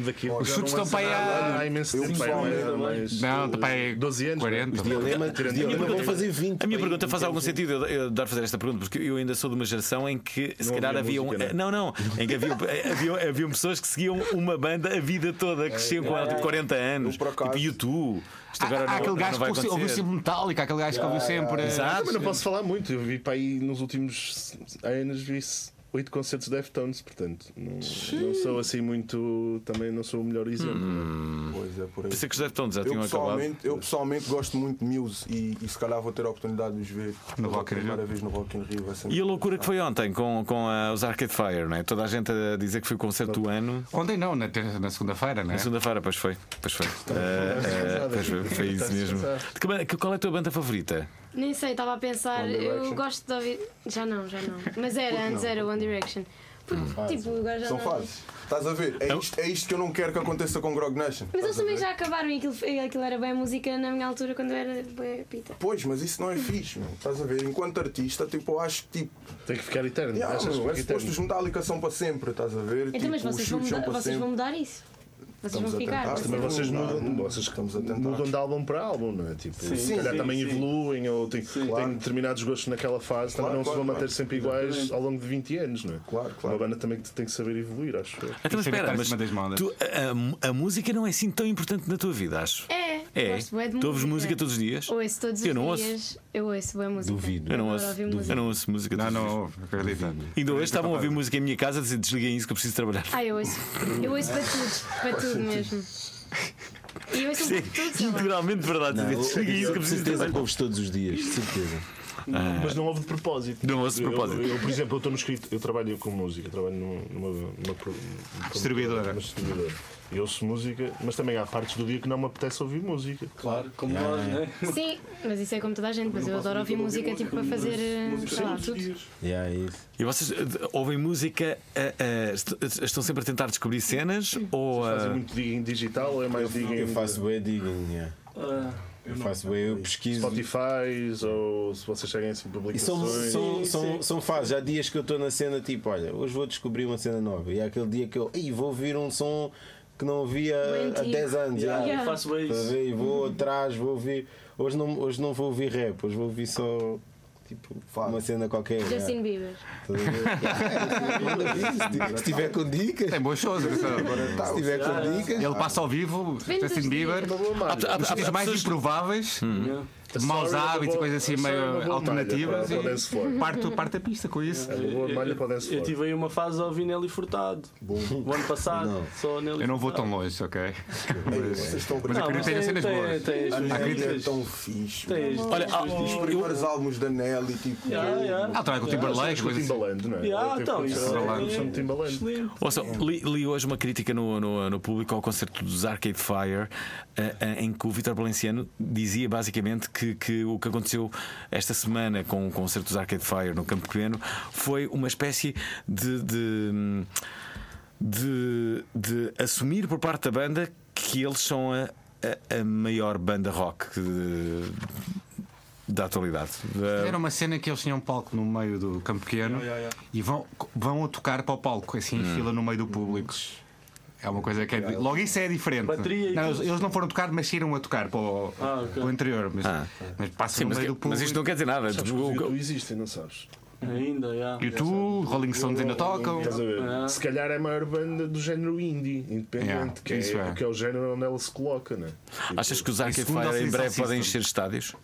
daqui. Os chutes estão para aí há- há imenso Eu tempo. Não, está para aí 12 anos. 40. Os dilema, os dilema vão fazer 20. A minha pergunta faz algum sentido, eu, adoro fazer esta pergunta, porque eu ainda sou de uma geração em que se calhar havia um. né? Não, não, em que havia, havia, haviam pessoas que seguiam uma banda a vida toda, que cresciam com ela tipo 40 anos. Tipo YouTube. Isto agora há, não, aquele gajo que ouviu sempre Metallica, aquele gajo que ouviu sempre. Eh, Exato. Mas não posso falar muito. Eu vi para aí nos últimos anos, vi-se oito concertos de Deftones, portanto, não, não sou assim muito. Também não sou o melhor exemplo. Hum. Pois é, por aí. Pensei que os Deftones já eu tinham acabado. Eu pessoalmente gosto muito de Muse e, e se calhar vou ter a oportunidade de os ver no Rock in primeira vez no Rock in Rio. E a loucura que foi ontem com, com a, os Arcade Fire, não é? Toda a gente a dizer que foi o concerto não. do ano. Ontem não, na, na segunda-feira, não é? Na segunda-feira, pois foi. Pois foi. Uh, uh, pois foi, foi isso mesmo. Que, qual é a tua banda favorita? Nem sei, estava a pensar. One Eu Direction. gosto de ouvir. Já não, já não. Mas era, antes era One Direction. Tipo, agora já São não. fases. Estás a ver? É isto, é isto que eu não quero que aconteça com Grog Nation. Mas eles Estás a também ver? já acabaram e aquilo, aquilo era bem música na minha altura quando eu era bem pita. Pois, mas isso não é fixe, meu. Estás a ver? Enquanto artista, tipo, eu acho que tipo. Tem que ficar eterno. Yeah, Achas que meu, é fica suposto eterno? os Metallica são para sempre, estás a ver? Então, mas tipo, vocês vão, Chutes são mudar, para vocês vão sempre. mudar isso. Vocês Estamos vão a ficar. tentar. vocês Também mudam, vocês estamos a tentar. mudam de álbum para álbum, não é? Tipo, Sim, se calhar sim, também sim. evoluem ou têm, Claro. têm determinados gostos naquela fase, também Claro, não se vão claro, manter claro. sempre iguais ao longo de 20 anos, não é? Claro, claro. Uma banda também tem que saber evoluir, acho eu. Então, é espera, mas tu- a, a- a música não é assim tão importante na tua vida, acho. É, É. gosto bué de Tu ouves música. todos os dias? Ouço todos Eu os não ouço. dias. Eu ouço boa música. Duvido. Eu não ouço. Eu música. não ouço música Não, todos os dias. não, acredita. Ainda hoje estavam a ouvir música em minha casa, dizer desliguem isso que eu preciso trabalhar. Ah, eu ouço. Eu ouço para tudo. Para tudo mesmo. E eu ouço de tudo. sei lá. integralmente verdade. Não, eu- Desliguem isso que eu preciso trabalhar. ouves todos os dias, de certeza. Mas não houve de propósito. Não houve de Eu- propósito. Eu, eu, por exemplo, eu estou no escrito, eu trabalho com música, eu trabalho numa, numa, numa numa- Distribuidora. numa distribuidora. E ouço música, mas também há partes do dia que não me apetece ouvir música. Claro, como nós, né? Sim, mas isso é como toda a gente. Mas eu adoro ouvir música tipo para fazer. eh, sei lá, tudo. Yeah, é isso. E vocês eh, ouvem música, eh, est- estão sempre a tentar descobrir cenas? Ou. Fazem eh, muito digging digital ou é mais digging Eu faço bué digging, yeah. Ah, Eu faço bué, eu pesquiso. Spotify ou se vocês seguem assim E são, publicações? são, são, são fases. Há dias que eu estou na cena tipo, olha, hoje vou descobrir uma cena nova. E há aquele dia que eu, Ei, vou ouvir um som que não ouvia Bem há antigo. 10 anos. yeah, já. eu faço isso. ver? E vou atrás, vou ouvir. Hoje não, hoje não vou ouvir rap, hoje vou ouvir só tipo uma cena qualquer. Justin Bieber. A ver? Se- tiver com dicas, Tem boas shows. atenção. se tiver com dicas. Ele passa ao vivo, Justin Bieber, há- há- mais improváveis, Yeah. Maus hábitos e coisas assim meio alternativas. malha para- para o dance floor. E parte, parte a pista com isso. É uma boa malha para o dance Eu floor. tive aí uma fase a ouvir Nelly Furtado. O ano passado, Não. só Nelly Eu não vou tão longe, ok? Mas brincar. acredito que tenha cenas boas. A Nelly é tão fixe. Olha, Os primeiros álbuns da Nelly, tipo. Ah, trabalha com o Timberlake, Com o coisas assim. Timbaland, não é? Então, isso é-. Ouça, li, hoje uma crítica no, no, no público ao concerto dos Arcade Fire, eh, eh, em que o Vitor Valenciano dizia basicamente que, que o que aconteceu esta semana com o concerto dos Arcade Fire no Campo Pequeno foi uma espécie de. de de, de assumir por parte da banda que eles são a, a, a maior banda rock de- da atualidade. Era uma cena que eles tinham um palco no meio do campo pequeno e vão, vão a tocar para o palco, assim Hum. em fila no meio do público. É uma coisa que é. Logo isso é diferente. Bateria e Não, eles, tudo. eles não foram tocar, mas saíram a tocar para o, Ah, ok. para o interior. Mas, Ah. mas passam Sim, no mas, meio do público. mas isto não quer dizer nada. Sabes O- YouTube existem, não sabes? Ainda, yeah. YouTube, Rolling Stones ainda tocam. Estás a ver? Ah. Se calhar é a maior banda do género indie, independente, Yeah, que, é, é. que é o género onde ela se coloca, né? Achas que os Arcade Fire em breve podem encher estádios?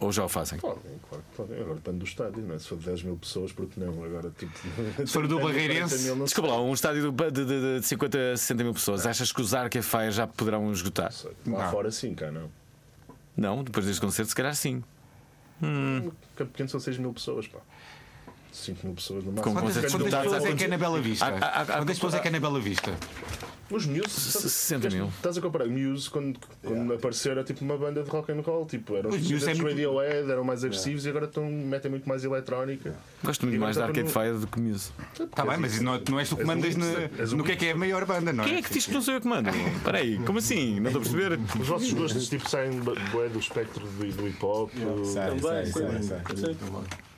Ou já o fazem? Podem, claro que podem. Agora depende do estádio, não é? Se for de 10 mil pessoas, porque não? Agora, tipo. Se for do 30 Barreirense, mil, não Desculpa lá, um estádio de, de, de, de 50 a 60 mil pessoas. Achas que os Arcade Fire já poderão esgotar? sei. Lá Não. fora, sim, cá não. Não, depois deste concerto, se calhar sim. Campo Pequeno são 6 mil pessoas, pá. 5 mil pessoas no Com máximo. Quantas, quantas dotados pessoas é que é na Bela Vista? Quantas pessoas é que é na Bela Vista? Os Muse. 60 mil. Estás a comparar? Muse, quando, quando apareceu, era tipo uma banda de rock and roll. Tipo, eram Os os Muse é Muse muito- Radiohead, eram mais agressivos e agora estão, metem muito mais eletrónica. Gosto muito E mais da agora Arcade está Fire do que Muse. Está bem, mas não, não és tu que mandas no que é que é a maior banda, não é? Quem é que diz que não sou eu que mando? Espera aí, como assim? Não estou a perceber. Os vossos gostos tipo, saem do espectro do, do hip hop. Sai, Também, sai, sai.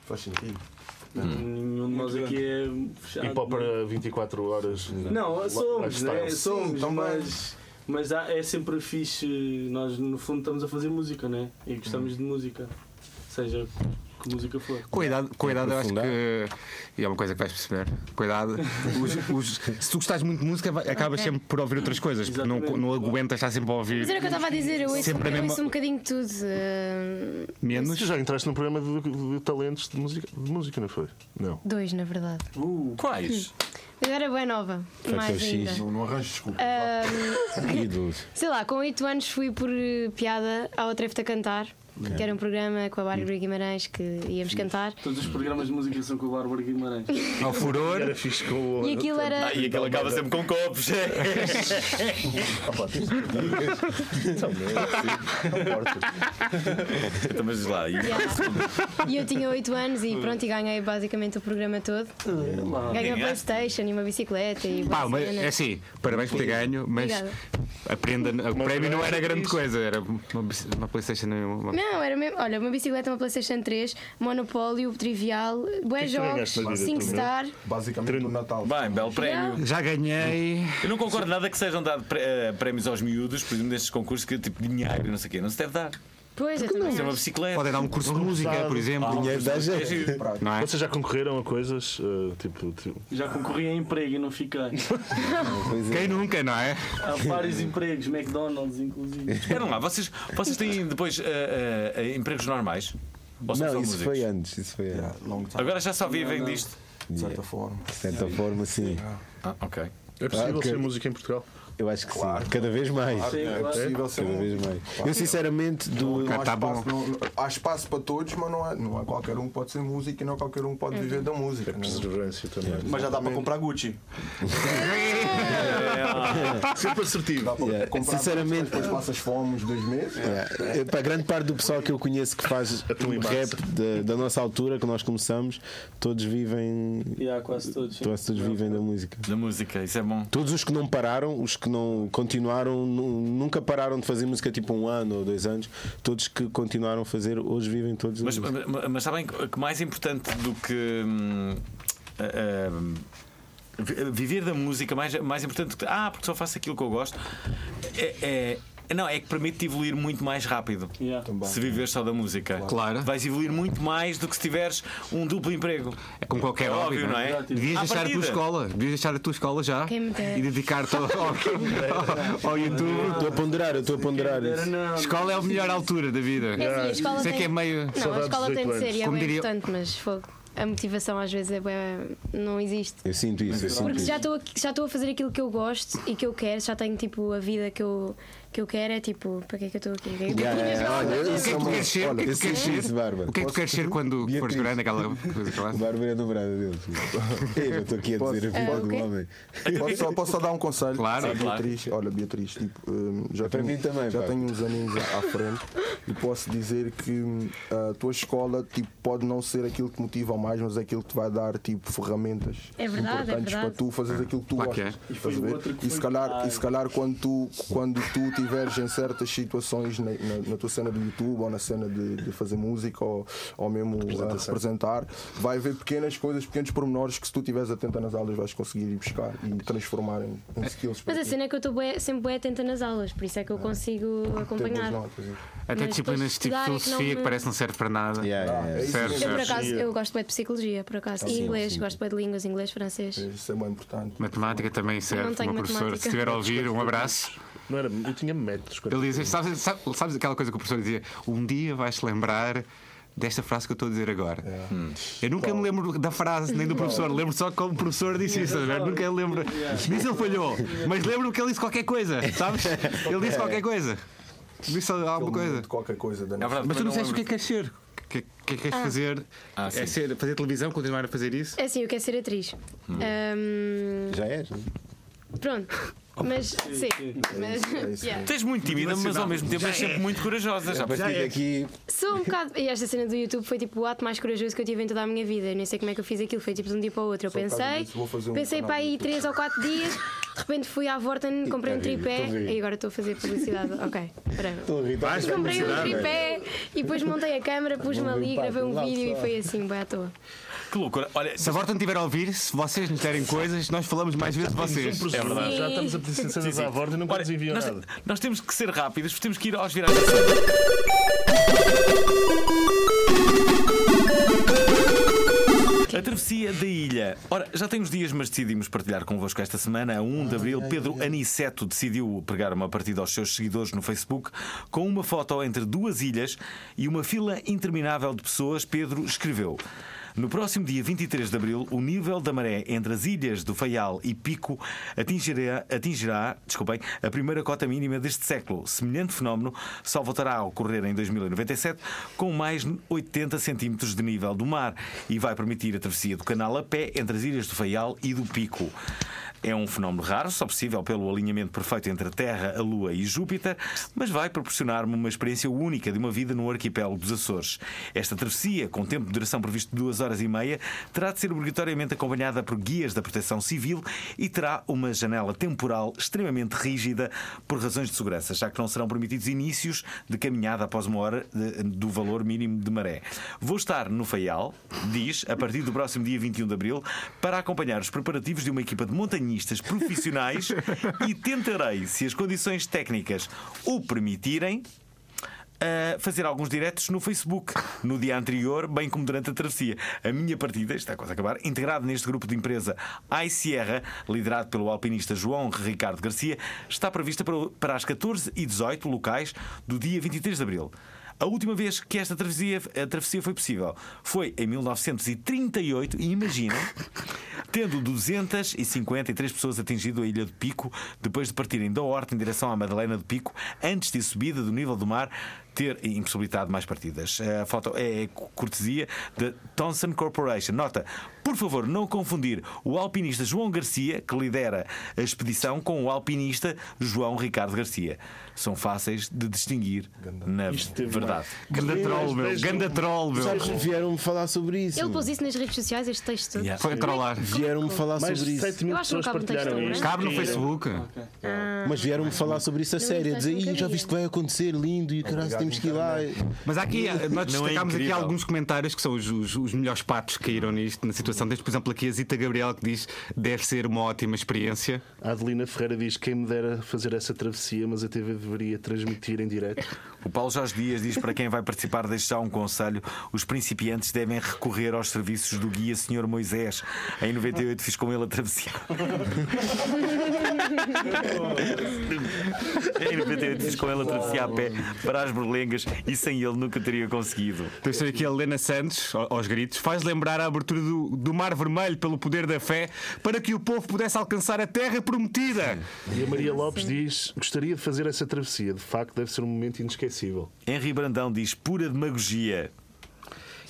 Faz sentido. Nenhum de nós aqui é fechado. Hip hop para 24 horas. Não, somos, né? Lifestyle. somos, Sim, mas, mas há- é sempre fixe. Nós, no fundo, estamos a fazer música, né? E gostamos de música. Seja que música for. Com a idade, com a idade eu acho que. E é uma coisa que vais perceber. Idade, os- os- se tu gostas muito de música, vai- acabas sempre por ouvir outras coisas, porque não, não aguentas estar sempre a Mas ouvir era o que eu estava a dizer, eu ouço, Sempre a eu mesma- ouço um bocadinho de tudo. eh, menos. Tu já entraste num programa de, de talentos de música, de música, não foi? Não. dois, na verdade. Quais? Eu era bem nova, mais X. ainda. Não, não arranjo desculpa. Ídolos. sei lá, com 8 anos fui por piada ao Trevo a cantar. Que era um programa com a Bárbara Guimarães que íamos cantar. Todos os programas de música são com o Bárbara Guimarães. Ao furor. Era fixe com o. E aquilo era. Ah, e aquele acaba sempre com copos. Então, sim, então, mas lá. E... Yeah. E eu tinha 8 anos e pronto, e ganhei basicamente o programa todo. Ganhei uma? Playstation e uma bicicleta e Pá, mas, é assim, parabéns por ter ganho, mas Obrigada. aprenda. O prémio não era grande coisa, era uma, uma Playstation. Uma... Não, era mesmo. Olha, uma bicicleta, uma Playstation 3, Monopólio, Trivial, bué tu jogos, ganhaste na vida, 5 tu, star. Basicamente no Natal. Bem, belo prémio. Já ganhei. Eu não concordo nada que sejam dados prémios aos miúdos, por exemplo, nestes concursos que tipo dinheiro e não sei o quê. Não se deve dar. Pois, é uma acho. bicicleta. Podem dar um curso de música, por exemplo. Dinheiro dá jeito. É giro. Não é? Vocês já concorreram a coisas eh, tipo. tipo- Já concorri a emprego e não fiquei. Pois é. Quem nunca, não é? Há vários empregos, McDonald's inclusive. Esperam lá, vocês, vocês têm depois eh, eh, empregos normais? Ou são só Não, isso músicos? foi antes. Isso foi antes. long time, Agora já só vivem disto. de certa forma. De certa forma, sim. Ah, ok. É possível ok. ser música em Portugal? Eu acho que sim. Cada vez mais. Sim, É claro. possível ser Cada um- vez mais. Eu, sinceramente, do. Não há, tá espaço, não- há espaço para todos, mas não é, não é qualquer um que pode ser músico e não qualquer um que pode viver da música. né? Perseverança também. Mas já dá para comprar Gucci. Sempre assertivo. Yeah. comprar Sinceramente- depois passas fome uns dois meses. É, para grande parte do pessoal que eu conheço que faz rap da, da nossa altura, que nós começamos, todos vivem. Há quase todos. Todos, todos vivem da música. Da música, isso é bom. Todos os que não pararam, os que não continuaram, nu- nunca pararam de fazer música tipo um ano ou dois anos, todos que continuaram a fazer, hoje vivem todos Mas, mas, mas sabem que que mais importante do que hum, vi- viver da música, mais, mais importante do que ah, porque só faço aquilo que eu gosto, é. é- não, é que permite-te evoluir muito mais rápido. Yeah. Se viveres só da música, Claro. vais evoluir muito mais do que se tiveres um duplo emprego. É como qualquer É hobby, óbvio, não é? Devias À deixar a tua escola. Devias deixar a tua escola já e dedicar-te ao, ao, ao YouTube. Estou a ponderar, eu estou a ponderar Era isso. não. Escola é a melhor altura da vida. É assim, a escola Sei tem... que é meio. Não, a escola tem de ser e é bem diria- importante, mas fogo. A motivação às vezes é bem... não existe. Eu sinto isso, eu sinto Porque isso. já estou já estou a fazer aquilo que eu gosto e que eu quero, já tenho tipo a vida que eu, que eu quero, é tipo, para que é que eu estou aqui? Olha, O que é isso que é tu uma- queres ser? O que é tu queres ser? O que é que tu queres ser quando fores grande? Aquela coisa. A Bárbara é a namorada dele. Eu estou aqui a dizer a vida Ah, do homem. Posso só, dar um conselho? Claro. Beatriz. Olha, Beatriz, tipo, hum, já, Para tenho, mim também, já pá. tenho uns aninhos à frente e posso dizer que hum, a tua escola tipo, pode não ser aquilo que motiva mais, mas é aquilo que te vai dar tipo, ferramentas É verdade, é importantes verdade. para tu fazeres aquilo que tu Claro que gostas. E o E se calhar, e se calhar quando, tu, quando tu tiveres em certas situações na, na- na tua cena do YouTube ou na cena de, de fazer música ou, ou mesmo a representar, vai haver pequenas coisas, pequenos pormenores que se tu estiveres atenta nas aulas vais conseguir ir buscar e transformar em, em skills. Mas a cena é que eu estou sempre bem atenta nas aulas, por isso é que eu consigo Ter boas acompanhar. notas. Até Mas disciplinas tipo é que filosofia que me- parece que não serve para nada. Yeah, yeah, yeah. É. Eu por acaso, eu gosto bem de psicologia, por acaso. e sim, inglês, sim. gosto bem de línguas, inglês, francês. Isso é bem importante. Matemática também serve. Uma professora, se estiver a ouvir, um abraço. Não era, eu tinha metros. quando- Ele diz: sabes, sabes, sabes aquela coisa que o professor dizia? Um dia vais-te lembrar desta frase que eu estou a dizer agora. Hum. Eu nunca me lembro da frase nem do professor, lembro só como o professor disse isso. Nunca lembro. Nisso ele falhou, mas lembro que ele disse qualquer coisa, sabes? Ele disse qualquer coisa. Disse alguma Aquele coisa. qualquer coisa da É verdade, Mas tu não disseste o que é que queres ser. O que, que é que queres fazer? Ah, sim. é ser, fazer televisão, continuar a fazer isso? É assim, eu quero ser atriz. Ahm, Já és? né? pronto. Mas sim. Mas, é yeah. És muito tímida, mas ao mesmo tempo és sempre muito corajosa. Já A partir percebi. daqui, Sou um bocado. E esta cena do YouTube foi tipo o ato mais corajoso que eu tive em toda a minha vida. Eu nem sei como é que eu fiz aquilo, foi tipo de um dia para o outro. Eu Só pensei, disso, vou fazer um pensei canal para aí YouTube. 3 ou 4 dias, de repente fui à Vorten, comprei um Estou a rir, tripé e agora estou a fazer publicidade. Ok, whatever. estou a a Comprei um tripé e depois montei a câmera, pus-me ali, gravei um vídeo e foi assim, bem à toa. Que loucura. Olha, Se a Vorta não estiver a ouvir, se vocês nos derem coisas, nós falamos mais vezes de vocês. Um professor, verdade. Já estamos a pedir sim. à borda e nunca Olha, nos enviam nós, nada. nós temos que ser rápidos, porque temos que ir aos virais da. A travessia da ilha. Ora, já tem uns dias, mas decidimos partilhar convosco esta semana. A 1 de abril, Pedro Aniceto decidiu pregar uma partida aos seus seguidores no Facebook com uma foto entre duas ilhas e uma fila interminável de pessoas. Pedro escreveu. No próximo dia 23 de abril, o nível da maré entre as ilhas do Faial e Pico atingirá, atingirá desculpem, a primeira cota mínima deste século. Semelhante fenómeno só voltará a ocorrer em 2097 com mais 80 centímetros de nível do mar e vai permitir a travessia do canal a pé entre as ilhas do Faial e do Pico. É um fenómeno raro, só possível pelo alinhamento perfeito entre a Terra, a Lua e Júpiter, mas vai proporcionar-me uma experiência única de uma vida no arquipélago dos Açores. Esta travessia, com tempo de duração previsto de duas horas e meia, terá de ser obrigatoriamente acompanhada por guias da Proteção Civil e terá uma janela temporal extremamente rígida por razões de segurança, já que não serão permitidos inícios de caminhada após uma hora de- do valor mínimo de maré. Vou estar no Faial, diz, a partir do próximo dia 21 de abril, para acompanhar os preparativos de uma equipa de montanhistas profissionais e tentarei, se as condições técnicas o permitirem, a fazer alguns diretos no Facebook no dia anterior, bem como durante a travessia. A minha partida, está quase a acabar, integrado neste grupo de empresa iSierra, liderado pelo alpinista João Ricardo Garcia, está prevista para, para as 14 e 18 locais do dia 23 de abril. A última vez que esta travessia, travessia foi possível foi em 1938 e imaginem, tendo 253 pessoas atingido a Ilha do Pico depois de partirem da Horta em direção à Madalena do Pico antes de subida do nível do mar ter impossibilitado mais partidas. A foto é cortesia da Thomson Corporation. Nota, por favor, não confundir o alpinista João Garcia, que lidera a expedição, com o alpinista João Ricardo Garcia. São fáceis de distinguir, na verdade. Ganda troll, meu. Ganda troll, meu. Sabes, vieram-me falar sobre isso. Ele pôs isso nas redes sociais, este texto todo. Yeah. Foi a trollar. Vieram-me falar Mais sobre de isso. 7 mil Eu acho que não pessoas cabe no texto, partilharam é? isto. Cabe no Facebook. Mas vieram-me falar sobre isso a sério, dizer, nunca "Ih, já vi." viste que vai acontecer, lindo, e caralho, temos que ir lá. Mas há aqui, nós Não é destacámos aqui incrível? alguns comentários que são os, os- os melhores patos que caíram nisto, na situação. Tens, por exemplo, aqui a Zita Gabriel que diz deve ser uma ótima experiência. A Adelina Ferreira diz quem me dera fazer essa travessia, mas a TV deveria transmitir em direto. O Paulo Jorge Dias diz para quem vai participar, deixa já um conselho: os principiantes devem recorrer aos serviços do guia Senhor Moisés. Em 98 fiz com ele a travessia. em 98 fiz com ele a travessia a pé para as Berlengas e sem ele nunca teria conseguido. Tens aqui a Helena Santos, ao- aos gritos, faz lembrar a abertura do, do Mar Vermelho pelo poder da fé para que o povo pudesse alcançar a terra prometida. E a Maria Lopes diz: gostaria de fazer essa travessia. De facto, deve ser um momento inesquecível. Henri Brandão diz pura demagogia.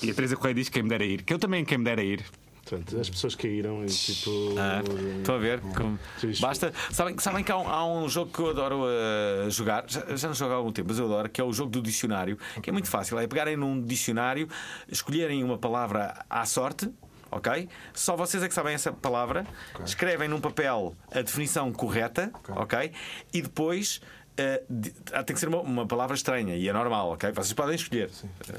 E a Teresa Correia diz quem me dera ir, que eu também quem me dera ir. Portanto, as pessoas caíram e tipo. Ah, Estão a ver? Como-. Basta. Sabem, sabem que há um, há um jogo que eu adoro uh, jogar, já, já não jogo há algum tempo, mas eu adoro, que é o jogo do dicionário, que é muito fácil. É pegarem num dicionário, escolherem uma palavra à sorte. Ok? Só vocês é que sabem essa palavra. Escrevem num papel a definição correta, ok? E depois uh, de- tem que ser uma, uma palavra estranha e é normal, ok? Vocês podem escolher.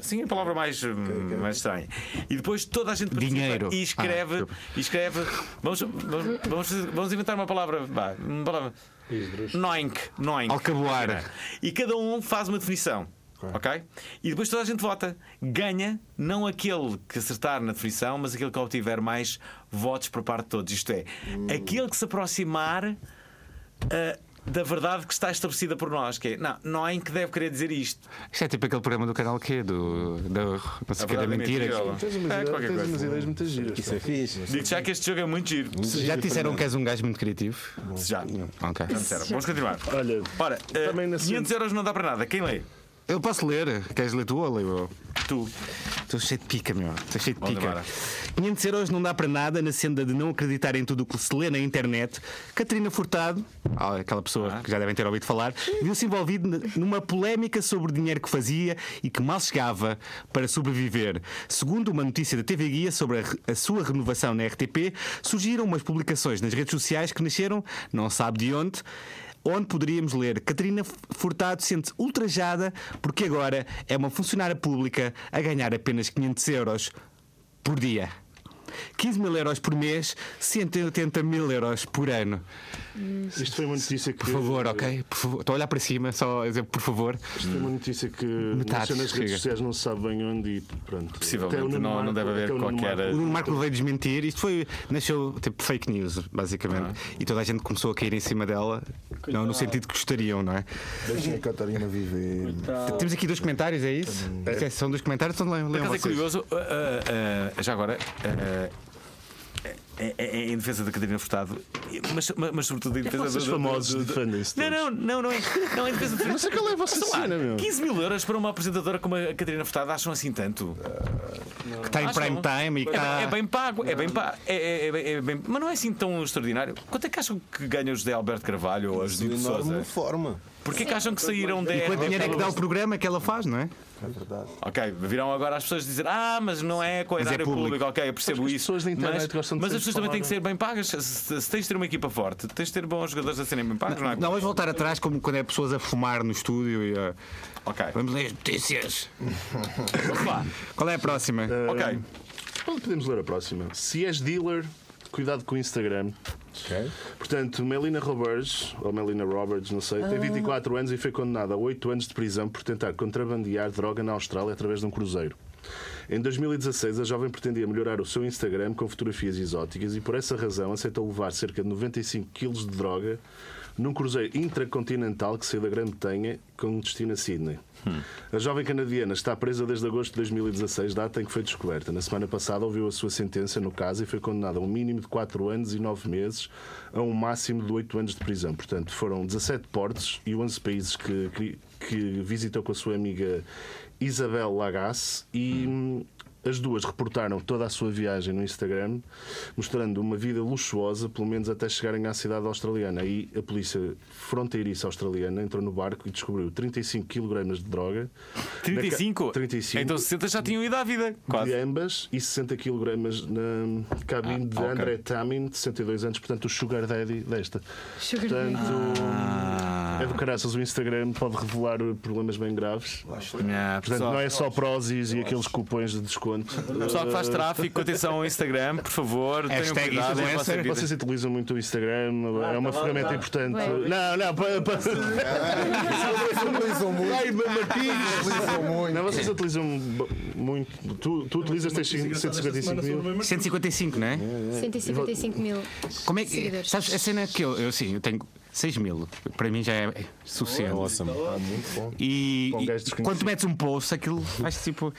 Sim, a palavra mais, hum, mais estranha. E depois toda a gente Dinheiro. e escreve. Ah, e escreve. Vamos, vamos, vamos, vamos inventar uma palavra. Vá, uma palavra. Noink. Noink. Alcaboar. E cada um faz uma definição. Ok? E depois toda a gente vota. Ganha não aquele que acertar na definição, mas aquele que obtiver mais votos por parte de todos. Isto é, aquele que se aproximar ah, da verdade que está estabelecida por nós. Que é, não, não há em que deve querer dizer isto. Isto é tipo aquele programa do canal Q, do, da, não sei o que, da é mentira. mentira. Tens umas, É, ideias, tens umas ideias muito giras. Isso é fixe. Digo já que este jogo é muito giro. Já te disseram que és um gajo muito criativo? Já. Ok. Disseram. Vamos continuar. Olha, Ora, eh, Também na 500 euros não dá para nada. Quem lê? Eu posso ler. Queres ler tu ou leio eu? Tu. Estou cheio de pica, meu. Estou cheio de pica. embora. 500 euros não dá para nada na senda de não acreditar em tudo o que se lê na internet. Catarina Furtado, ah, aquela pessoa Ah. que já devem ter ouvido falar, viu-se envolvido n- numa polémica sobre o dinheiro que fazia e que mal chegava para sobreviver. Segundo uma notícia da TV Guia sobre a, a sua renovação na RTP, surgiram umas publicações nas redes sociais que nasceram, não sabe de onde. Onde poderíamos ler Catarina Furtado sente-se ultrajada porque agora é uma funcionária pública a ganhar apenas 500 euros por dia. 15 mil euros por mês, 180 mil euros por ano. Isto foi uma notícia que. Por favor, ok? Por favor. Estou a olhar para cima, só a dizer por favor. Isto foi uma notícia que Metade nasceu nas redes sociais, não se sabe bem onde e pronto. Possivelmente não- não Marco- deve haver qualquer- Marco- O Nuno Marco veio desmentir, isto foi. Nasceu tipo fake news, basicamente. E toda a gente começou a cair em cima dela, não no sentido que gostariam, não é? Deixem a Catarina viver. Temos aqui dois comentários, é isso? É- São dois comentários, então leiam acaso é curioso, ah, ah, ah, já agora. ah, é- é- é em defesa da Catarina Furtado, mas, mas, mas sobretudo em defesa Vocês do- do- famosos defendem-se Não, não, não, não é, não é em defesa de Mas é qual é a vossa cena, meu? 15 mil euros para uma apresentadora como a Catarina Furtado acham assim tanto? Que está em Acham? prime time e que É, está. é bem pago, é bem pago. É, é- é bem- é bem- mas não é assim tão extraordinário. Quanto é que acham que ganha o José Alberto Carvalho ou a De Judite enorme Souza? forma. Porquê que acham que saíram da Quanto dinheiro é que dá o programa que ela faz, não é? É verdade. Ok, virão agora as pessoas dizer Ah, mas não é com a Mas é horário público. público. Ok, eu percebo Acho que as isso. pessoas da internet mas gostam de mas as pessoas também têm que ser bem pagas. Se, se- se tens de ter uma equipa forte, tens de ter bons jogadores a serem bem pagos, não, é? Não, vamos voltar atrás, como quando é pessoas a fumar no estúdio e a. Ok. Vamos ler as notícias. Qual é a próxima? Ok. Onde podemos ler a próxima? Se és dealer, cuidado com o Instagram. Portanto, Melina Roberts, ou Melina Roberts, não sei, tem 24 anos e foi condenada a 8 anos de prisão por tentar contrabandear droga na Austrália através de um cruzeiro. Em 2016, a jovem pretendia melhorar o seu Instagram com fotografias exóticas e, por essa razão, aceitou levar cerca de 95 kg de droga num cruzeiro intracontinental que saiu da Grã-Bretanha com destino a Sydney. A jovem canadiana está presa desde agosto de 2016, data em que foi descoberta. Na semana passada ouviu a sua sentença no caso e foi condenada a um mínimo de 4 anos e 9 meses a um máximo de 8 anos de prisão. Portanto, foram 17 portos e 11 países que, que, que visitou com a sua amiga Isabel Lagasse e hum, as duas reportaram toda a sua viagem no Instagram, mostrando uma vida luxuosa, pelo menos até chegarem à cidade australiana. Aí a polícia fronteiriça australiana entrou no barco e descobriu 35 kg de droga. 35? Na ca- 35. Então 60 já tinham ido à vida. de Quase. ambas e 60 kg na cabine de Ah, ok. André Tamin, de 62 anos, portanto, o Sugar Daddy desta. Sugar Portanto, Ah. é do caraças, o Instagram pode revelar problemas bem graves. Ah, Portanto, não é só prósis e aqueles cupões de desconto. Pessoal que faz tráfico, atenção ao Instagram, por favor. Tenham Hashtag cuidado em influencer. vossa vida. Vocês utilizam muito o Instagram, é uma tá, ferramenta tá. importante. Bem. Não, não, para. para... Utilizam muito. Ai, Martins! Utilizam muito. Não, vocês utilizam muito. Tu, tu utilizas, tens 155 mil. 155, não é? 155 mil. Como é que. Sabes, a cena que eu, eu sim, eu tenho 6 mil. Para mim já é suficiente. Awesome. Muito bom. E, Com e quando tu metes um post, aquilo faz tipo.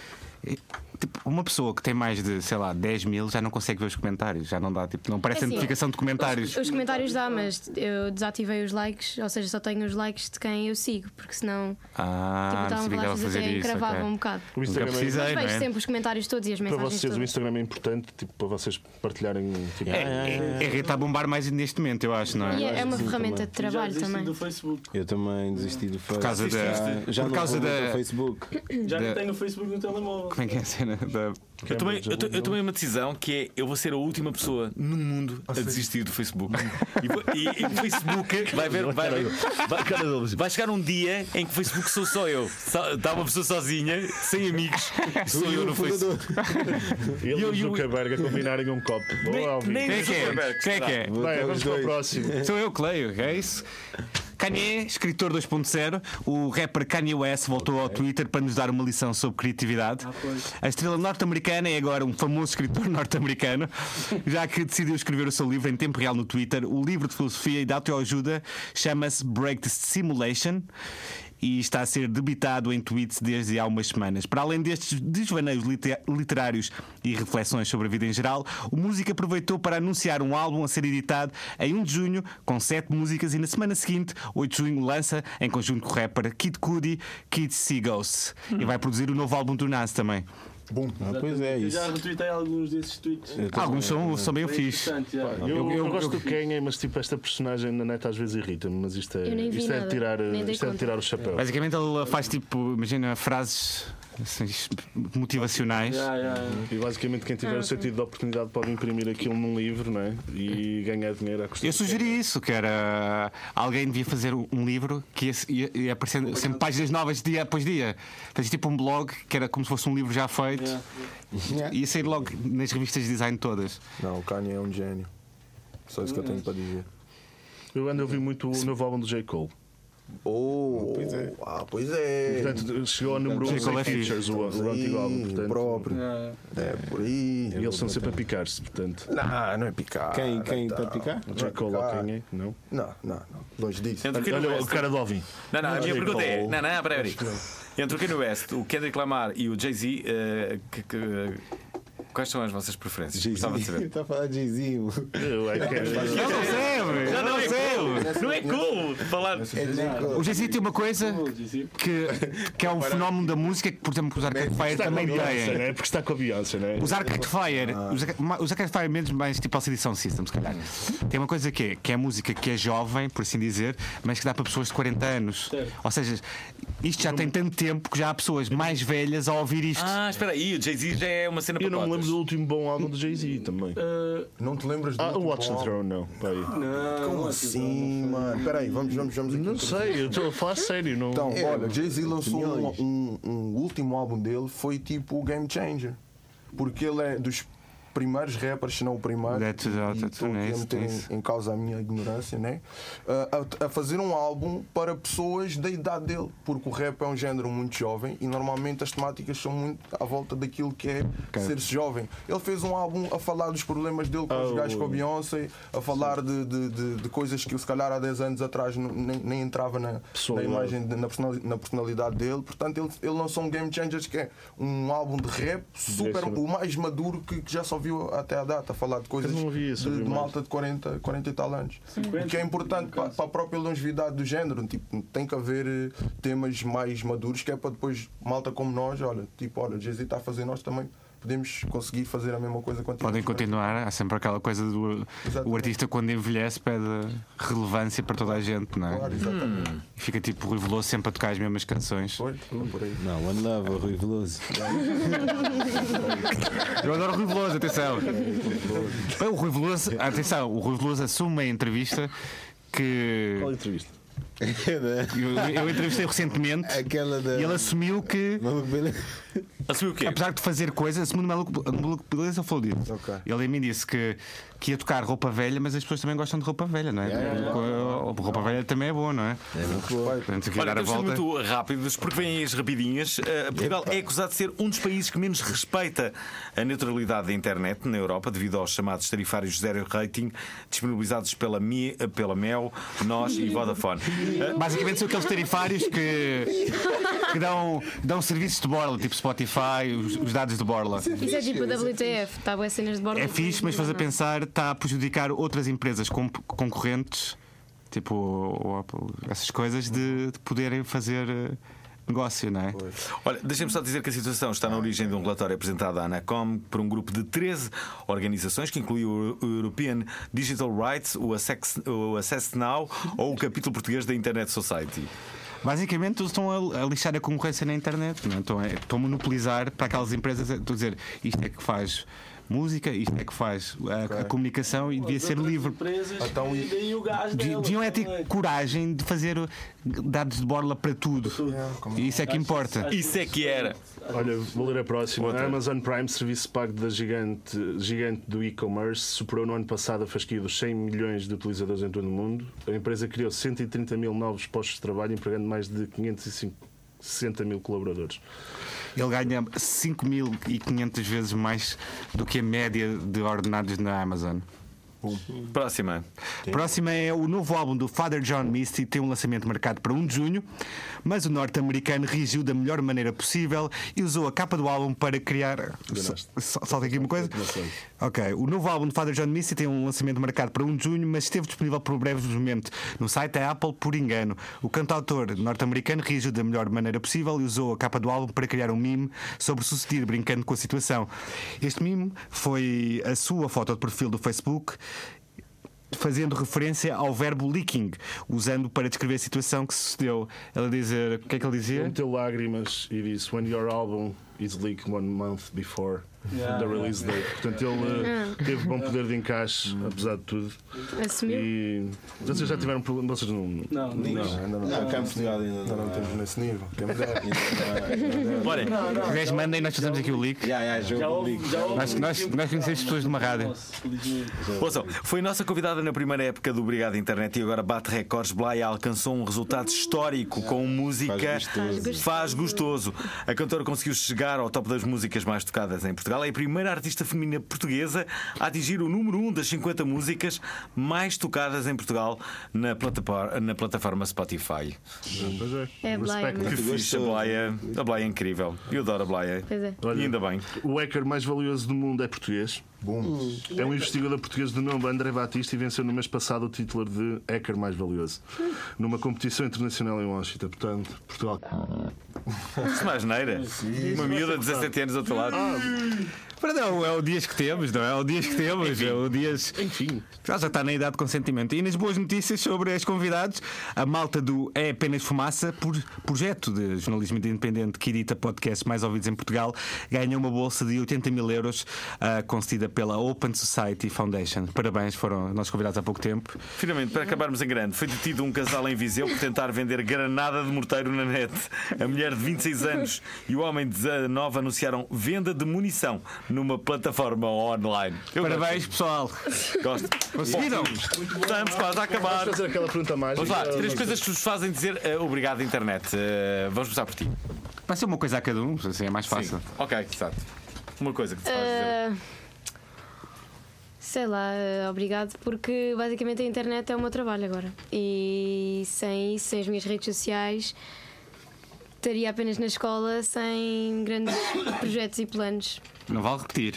É, Tipo, uma pessoa que tem mais de, sei lá, 10 mil já não consegue ver os comentários, já não dá, tipo, não parece É assim, notificação de comentários. Os comentários dá, mas eu desativei os likes, ou seja, só tenho os likes de quem eu sigo, porque senão Ah, tipo, não estavam lá fazer até isso. encravava ok. um bocado. O Instagram é, precisei, Mas não vejo é? sempre os comentários todos e as para mensagens vocês o todas. Instagram é importante, tipo, para vocês partilharem. Tipo, É, é, é, está a bombar mais neste momento, eu acho, não E é? é, é uma ferramenta de trabalho desisti também. do Facebook. Eu também desisti do Facebook. causa da- Já, por não causa da- ao Facebook. Já nem tenho o Facebook no telemóvel. Como é que é a cena? Da... Eu tomei, eu, to- eu tomei uma decisão que é eu vou ser a última pessoa no mundo a desistir do Facebook. E, e- e o Facebook vai ver. Vai, ver- vai, vai chegar um dia em que o Facebook sou só eu. Está uma pessoa sozinha, sem amigos, sou eu no Facebook. Ele Eu- e o Zuckerberg a combinarem um copo. Boa, Alvin. nem- Quem é que é? Quem é que é? Bem, vamos para o próximo. Sou eu que leio, é isso? Kanye, escritor 2.0, o rapper Kanye West voltou ao Twitter para nos dar uma lição sobre criatividade. A estrela norte-americana é agora um famoso escritor norte-americano, já que decidiu escrever o seu livro em tempo real no Twitter. O livro de filosofia e de autoajuda chama-se Break the Simulation e está a ser debitado em tweets desde há umas semanas. Para além destes desvaneios lite- literários e reflexões sobre a vida em geral, o músico aproveitou para anunciar um álbum a ser editado em 1 de junho, com 7 músicas, e na semana seguinte, 8 de junho, lança, em conjunto com o rapper Kid Cudi, Kid Seagulls. E vai produzir o novo álbum do Nas também. Ah, pois é Eu isso. já retuitei alguns desses tweets. Alguns são, são bem fixe. Eu, Eu- eu, gosto do Kanye, mas tipo, esta personagem na net às vezes irrita-me, mas isto é, isto é tirar, isto é tirar o chapéu. Basicamente, ele faz tipo, imagina, frases motivacionais. Yeah, yeah, yeah. E basicamente quem tiver o sentido de oportunidade pode imprimir aquilo num livro não é? e ganhar dinheiro à custa. Eu sugeri isso, que era alguém devia fazer um livro que ia, ia, ia aparecendo sempre páginas novas dia após dia. Fazia tipo um blog que era como se fosse um livro já feito. Yeah. Ia sair logo nas revistas de design todas. Não, o Kanye é um gênio. Só isso que eu tenho para dizer. Eu ando a ouvir muito o novo álbum do J. Cole. Oh, Pois é. Ah, pois é. Portanto, chegou ao número 1 J. Cole é sem features, o, o antigo álbum. Portanto, próprio. Yeah. É por aí. e eles estão sempre a picar-se, portanto. Não, não é picar. Quem, quem tá. para picar? O J. Cole quem é? Não. Não, não, não. Longe disso. Olha o cara de Ovin. Não, não, a minha pergunta é. Não, não, peraí. Entre o Kanye West, o Kendrick Lamar e o Jay-Z, eh, que- que- quais são as vossas preferências? Gostava de saber. Está a falar de Jay-Z. I can't- não sei, Já não é cool! Não é cool falar. O Jay-Z tem uma coisa que, que é um fenómeno da música que, por exemplo, os Arcade Fire também têm. né? Porque está com a Beyoncé, né? Os Arcade Fire, os Arca- os Arcade Fire menos mais tipo a edição System, se calhar. Tem uma coisa que é, que é a música que é jovem, por assim dizer, mas que dá para pessoas de 40 anos. Certo. Ou seja, isto já tem tanto tempo que já há pessoas mais velhas a ouvir isto. Ah, espera aí, o Jay-Z já é uma cena Eu para não me lembro do último bom álbum do Jay-Z também. Uh, Não te lembras do Ah, o último Watch the? Throne, não. Não, Como assim, mano? Peraí, vamos, vamos, vamos aqui. Não sei, eu estou a falar sério. Não... Então, olha, Jay-Z lançou um, um, um último álbum dele, foi tipo o Game Changer. Porque ele é dos primeiros rappers, se não o primeiro, That's- e that's- estou aqui a meter that's- em, em causa a minha ignorância, né? A, a- a fazer um álbum para pessoas da idade dele, porque o rap é um género muito jovem e normalmente as temáticas são muito à volta daquilo que é ser-se jovem. Ele fez um álbum a falar dos problemas dele com os Oh. gajos com a Beyoncé, a falar de, de, de- de coisas que se calhar há 10 anos atrás nem, nem entrava na, na Personalidade. imagem na, na personalidade dele. Portanto, ele, ele lançou um Game Changers que é um álbum de rap super, o mais maduro que, que já só viu até à data, a falar de coisas isso, de, de malta de 40, 40 e tal anos. O que é importante para, para a própria longevidade do género. Tipo, tem que haver eh, temas mais maduros que é para depois malta como nós, olha, tipo, olha, Jay-Z está a fazer, nós também podemos conseguir fazer a mesma coisa quando Podem continuar, há sempre aquela coisa do o Exatamente. artista quando envelhece pede relevância para toda a gente, não é? Claro, exatamente. E fica tipo Rui Veloso sempre a tocar as mesmas canções. Pois, por aí. Não, One Love, o Rui Veloso. Eu adoro o Rui Veloso, atenção. Bem, O Rui Veloso, atenção, o Rui Veloso assume em entrevista que Qual entrevista? eu, eu entrevistei recentemente Aquela da. e ele assumiu que? Assumiu o quê? apesar de fazer coisas, segundo o Maluco Maluco Beleza, ele falou disso. Ok. Ele a mim disse que, que ia tocar roupa velha, mas as pessoas também gostam de roupa velha, não é? Roupa velha também é boa, não é? Portanto, quer Olha, dar a temos de ser volta. muito rápidos porque vêm as rapidinhas. Uh, Portugal é acusado de ser um dos países que menos respeita a neutralidade da internet na Europa devido aos chamados tarifários zero rating disponibilizados pela, Mi, pela Mel, Nós e Vodafone. Uh, Basicamente são aqueles tarifários que, que dão, dão serviços de borla, tipo Spotify, os, os dados de borla. Isso é tipo a WTF, está boas cenas de bordo. É fixe, mas faz a pensar, está a prejudicar outras empresas concorrentes, tipo o Apple, essas coisas, de, de poderem fazer eh, negócio, não é? Olha, deixem-me só dizer que a situação está na origem de um relatório apresentado à Anacom por um grupo de 13 organizações, que inclui o European Digital Rights, o Access, o Access Now ou o capítulo português da Internet Society. Basicamente, eles estão a, a lixar a concorrência na internet, não é? estão, a, estão a monopolizar para aquelas empresas. Estou a dizer, isto é que faz música, isto é que faz a, a comunicação e devia ser livre. Então, e- deem o gás De- delas Deviam é ter também. coragem de fazer dados de borla para tudo. E isso é que importa. Isso é que era. Olha, vou ler a próxima. Outra. Amazon Prime, serviço pago da gigante, gigante do e-commerce, superou no ano passado a fasquia dos 100 milhões de utilizadores em todo o mundo. A empresa criou 130 mil novos postos de trabalho, empregando mais de 560 mil colaboradores. Ele ganha 5.500 vezes mais do que a média de ordenados na Amazon. Próxima. Próxima é o novo álbum do Father John Misty, tem um lançamento marcado para 1 de junho, mas o norte-americano reagiu da melhor maneira possível e usou a capa do álbum para criar. Tem aqui uma coisa? Ok, o novo álbum do Father John Misty tem um lançamento marcado para 1 de junho, mas esteve disponível por um breve momento no site da Apple por engano. O cantautor norte-americano reagiu da melhor maneira possível e usou a capa do álbum para criar um meme sobre o sucedido, brincando com a situação. Este meme foi a sua foto de perfil do Facebook fazendo referência ao verbo leaking, usando para descrever a situação que sucedeu. Ele dizer, o que é que Ele dizia? meteu lágrimas e disse: When your album is leaked one month before Yeah, yeah. release date. Portanto, ele eh, teve bom poder de encaixe, apesar de tudo. Assumiu. E vocês já tiveram problema? Vocês não. Não, não. Ainda não, Não, cá em Portugal ainda não não. temos nesse nível. Quem me dera. Olha, Se quiseres, manda e nós fazemos aqui o leak. Já, já, Já houve, Nós- conhecemos pessoas de uma rádio. Ouçam, foi nossa convidada na primeira época do Obrigado Internet e agora bate recordes. Blaya alcançou um resultado histórico com música Faz gostoso. Faz gostoso. A cantora conseguiu chegar ao top das músicas mais tocadas em Portugal. É a primeira artista feminina portuguesa a atingir o número 1 das 50 músicas mais tocadas em Portugal na plataforma, na plataforma Spotify. Pois é. É Blaya, Que fixe, a Blaya. A Blaya é incrível. Eu adoro a Blaya. Pois é. E ainda bem. O hacker mais valioso do mundo é português. Bom. É um investigador português de nome André Batista e venceu no mês passado o título de hacker mais valioso numa competição internacional em Washington. Portanto, Portugal. Isso mais neira. Uma miúda de 17 anos do outro lado. Mas não, é o dias que temos, não é? É o dias que temos, é o dias. Enfim, Já está na idade de consentimento. E nas boas notícias sobre os convidados, a malta do É Apenas Fumaça, por projeto de jornalismo independente que edita podcasts mais ouvidos em Portugal, ganhou uma bolsa de 80 mil euros ah, concedida pela Open Society Foundation. Parabéns, foram nossos convidados há pouco tempo. Finalmente, para acabarmos em grande, foi detido um casal em Viseu por tentar vender granada de morteiro na net. A mulher de 26 anos e o homem de 19 anunciaram venda de munição numa plataforma online. Eu Parabéns, pessoal. gosto. Conseguiram? Estamos quase a acabar. vamos fazer aquela pergunta mágica. Vamos lá, três coisas que vos fazem dizer eh, obrigado, internet. Eh, vamos começar por ti. Vai ser uma coisa a cada um, assim é mais fácil. Sim. Ok, exato. Uma coisa que te faz dizer. Ah, sei lá, obrigado, porque basicamente a internet é o meu trabalho agora. E sem isso, sem as minhas redes sociais, estaria apenas na escola sem grandes projetos e planos. Não vale repetir.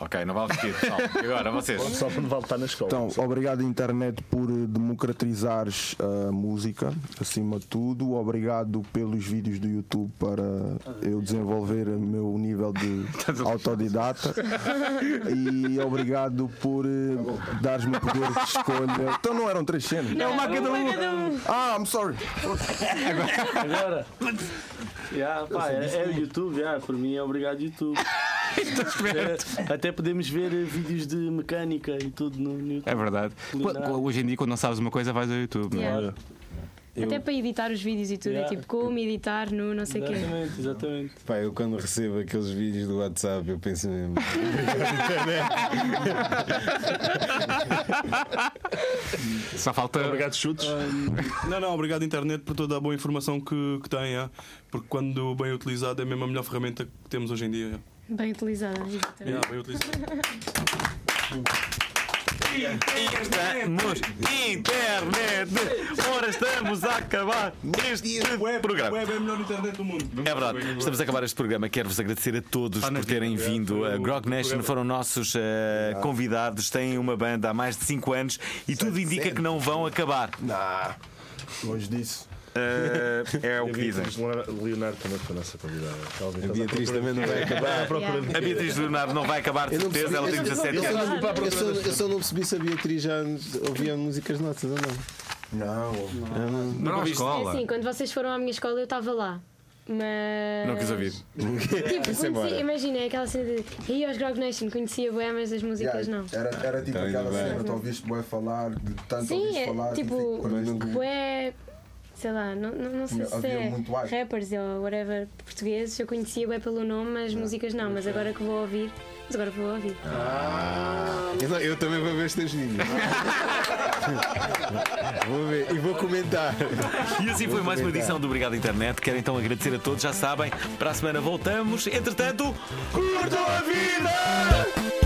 Ok, não vale repetir, pessoal. E Agora, vocês. Só quando vale estar na escola. Então, obrigado internet por democratizares a música, acima de tudo. Obrigado pelos vídeos do YouTube para eu desenvolver o meu nível de autodidata. E obrigado por eh, dares-me o poder de escolha. Então não eram três cenas. É uma cada um. Ah, I'm sorry. Agora. Yeah, pá, é, é o YouTube, yeah, por mim é obrigado YouTube. É, até podemos ver eh, vídeos de mecânica e tudo no, no YouTube. É verdade. Culinária. Hoje em dia, quando não sabes uma coisa, vais ao YouTube. não é? Yeah. Até para editar os vídeos e tudo, Yeah. é tipo como editar no não sei o quê. Exatamente, exatamente. Pá, eu quando recebo aqueles vídeos do WhatsApp, eu penso mesmo. Só falta. Obrigado, chutes. Não, não, obrigado internet por toda a boa informação que, que tem, é. porque quando bem utilizado é mesmo a melhor ferramenta que temos hoje em dia. é. Bem utilizada. Yeah, bem utilizado. Estamos internet. Ora, estamos a acabar este programa. Web é a melhor internet do mundo. É verdade, estamos a acabar este programa. Quero-vos agradecer a todos por terem vindo. A Grog Nation foram nossos eh, convidados. Têm uma banda há mais de 5 anos e tudo indica que não vão acabar. Nah, longe disso. Eh, é o que dizem. Leonardo também foi a nossa convidada. A Beatriz também não vai acabar. A Beatriz Leonardo não vai acabar de Eu não certeza, ela tem percebi- 17 eu só anos. não- eu só- não percebi se a Beatriz já ouvia músicas nossas ou não. Não. Não, viste? É escola. assim, quando vocês foram à minha escola eu estava lá. Mas. Não quis ouvir. Tipo, é conheci, imagina aquela cena de e aos Grog Nation, conhecia bué, mas as músicas não. Era, era tipo Então, aquela bem. cena, tu ouviste bué falar, de tanto Sim, ouviste é, falar. tipo, quando nunca- bué, sei lá, não, não, não sei se é rappers ou whatever portugueses, eu conhecia bué pelo nome, mas músicas não, mas agora que vou ouvir, mas agora vou ouvir. Eu, não- eu também vou ver teus vídeos. vou ver e vou comentar. E assim foi mais uma edição do Obrigado Internet. Quero então agradecer a todos, já sabem. Para a semana voltamos. Entretanto, curtam a vida!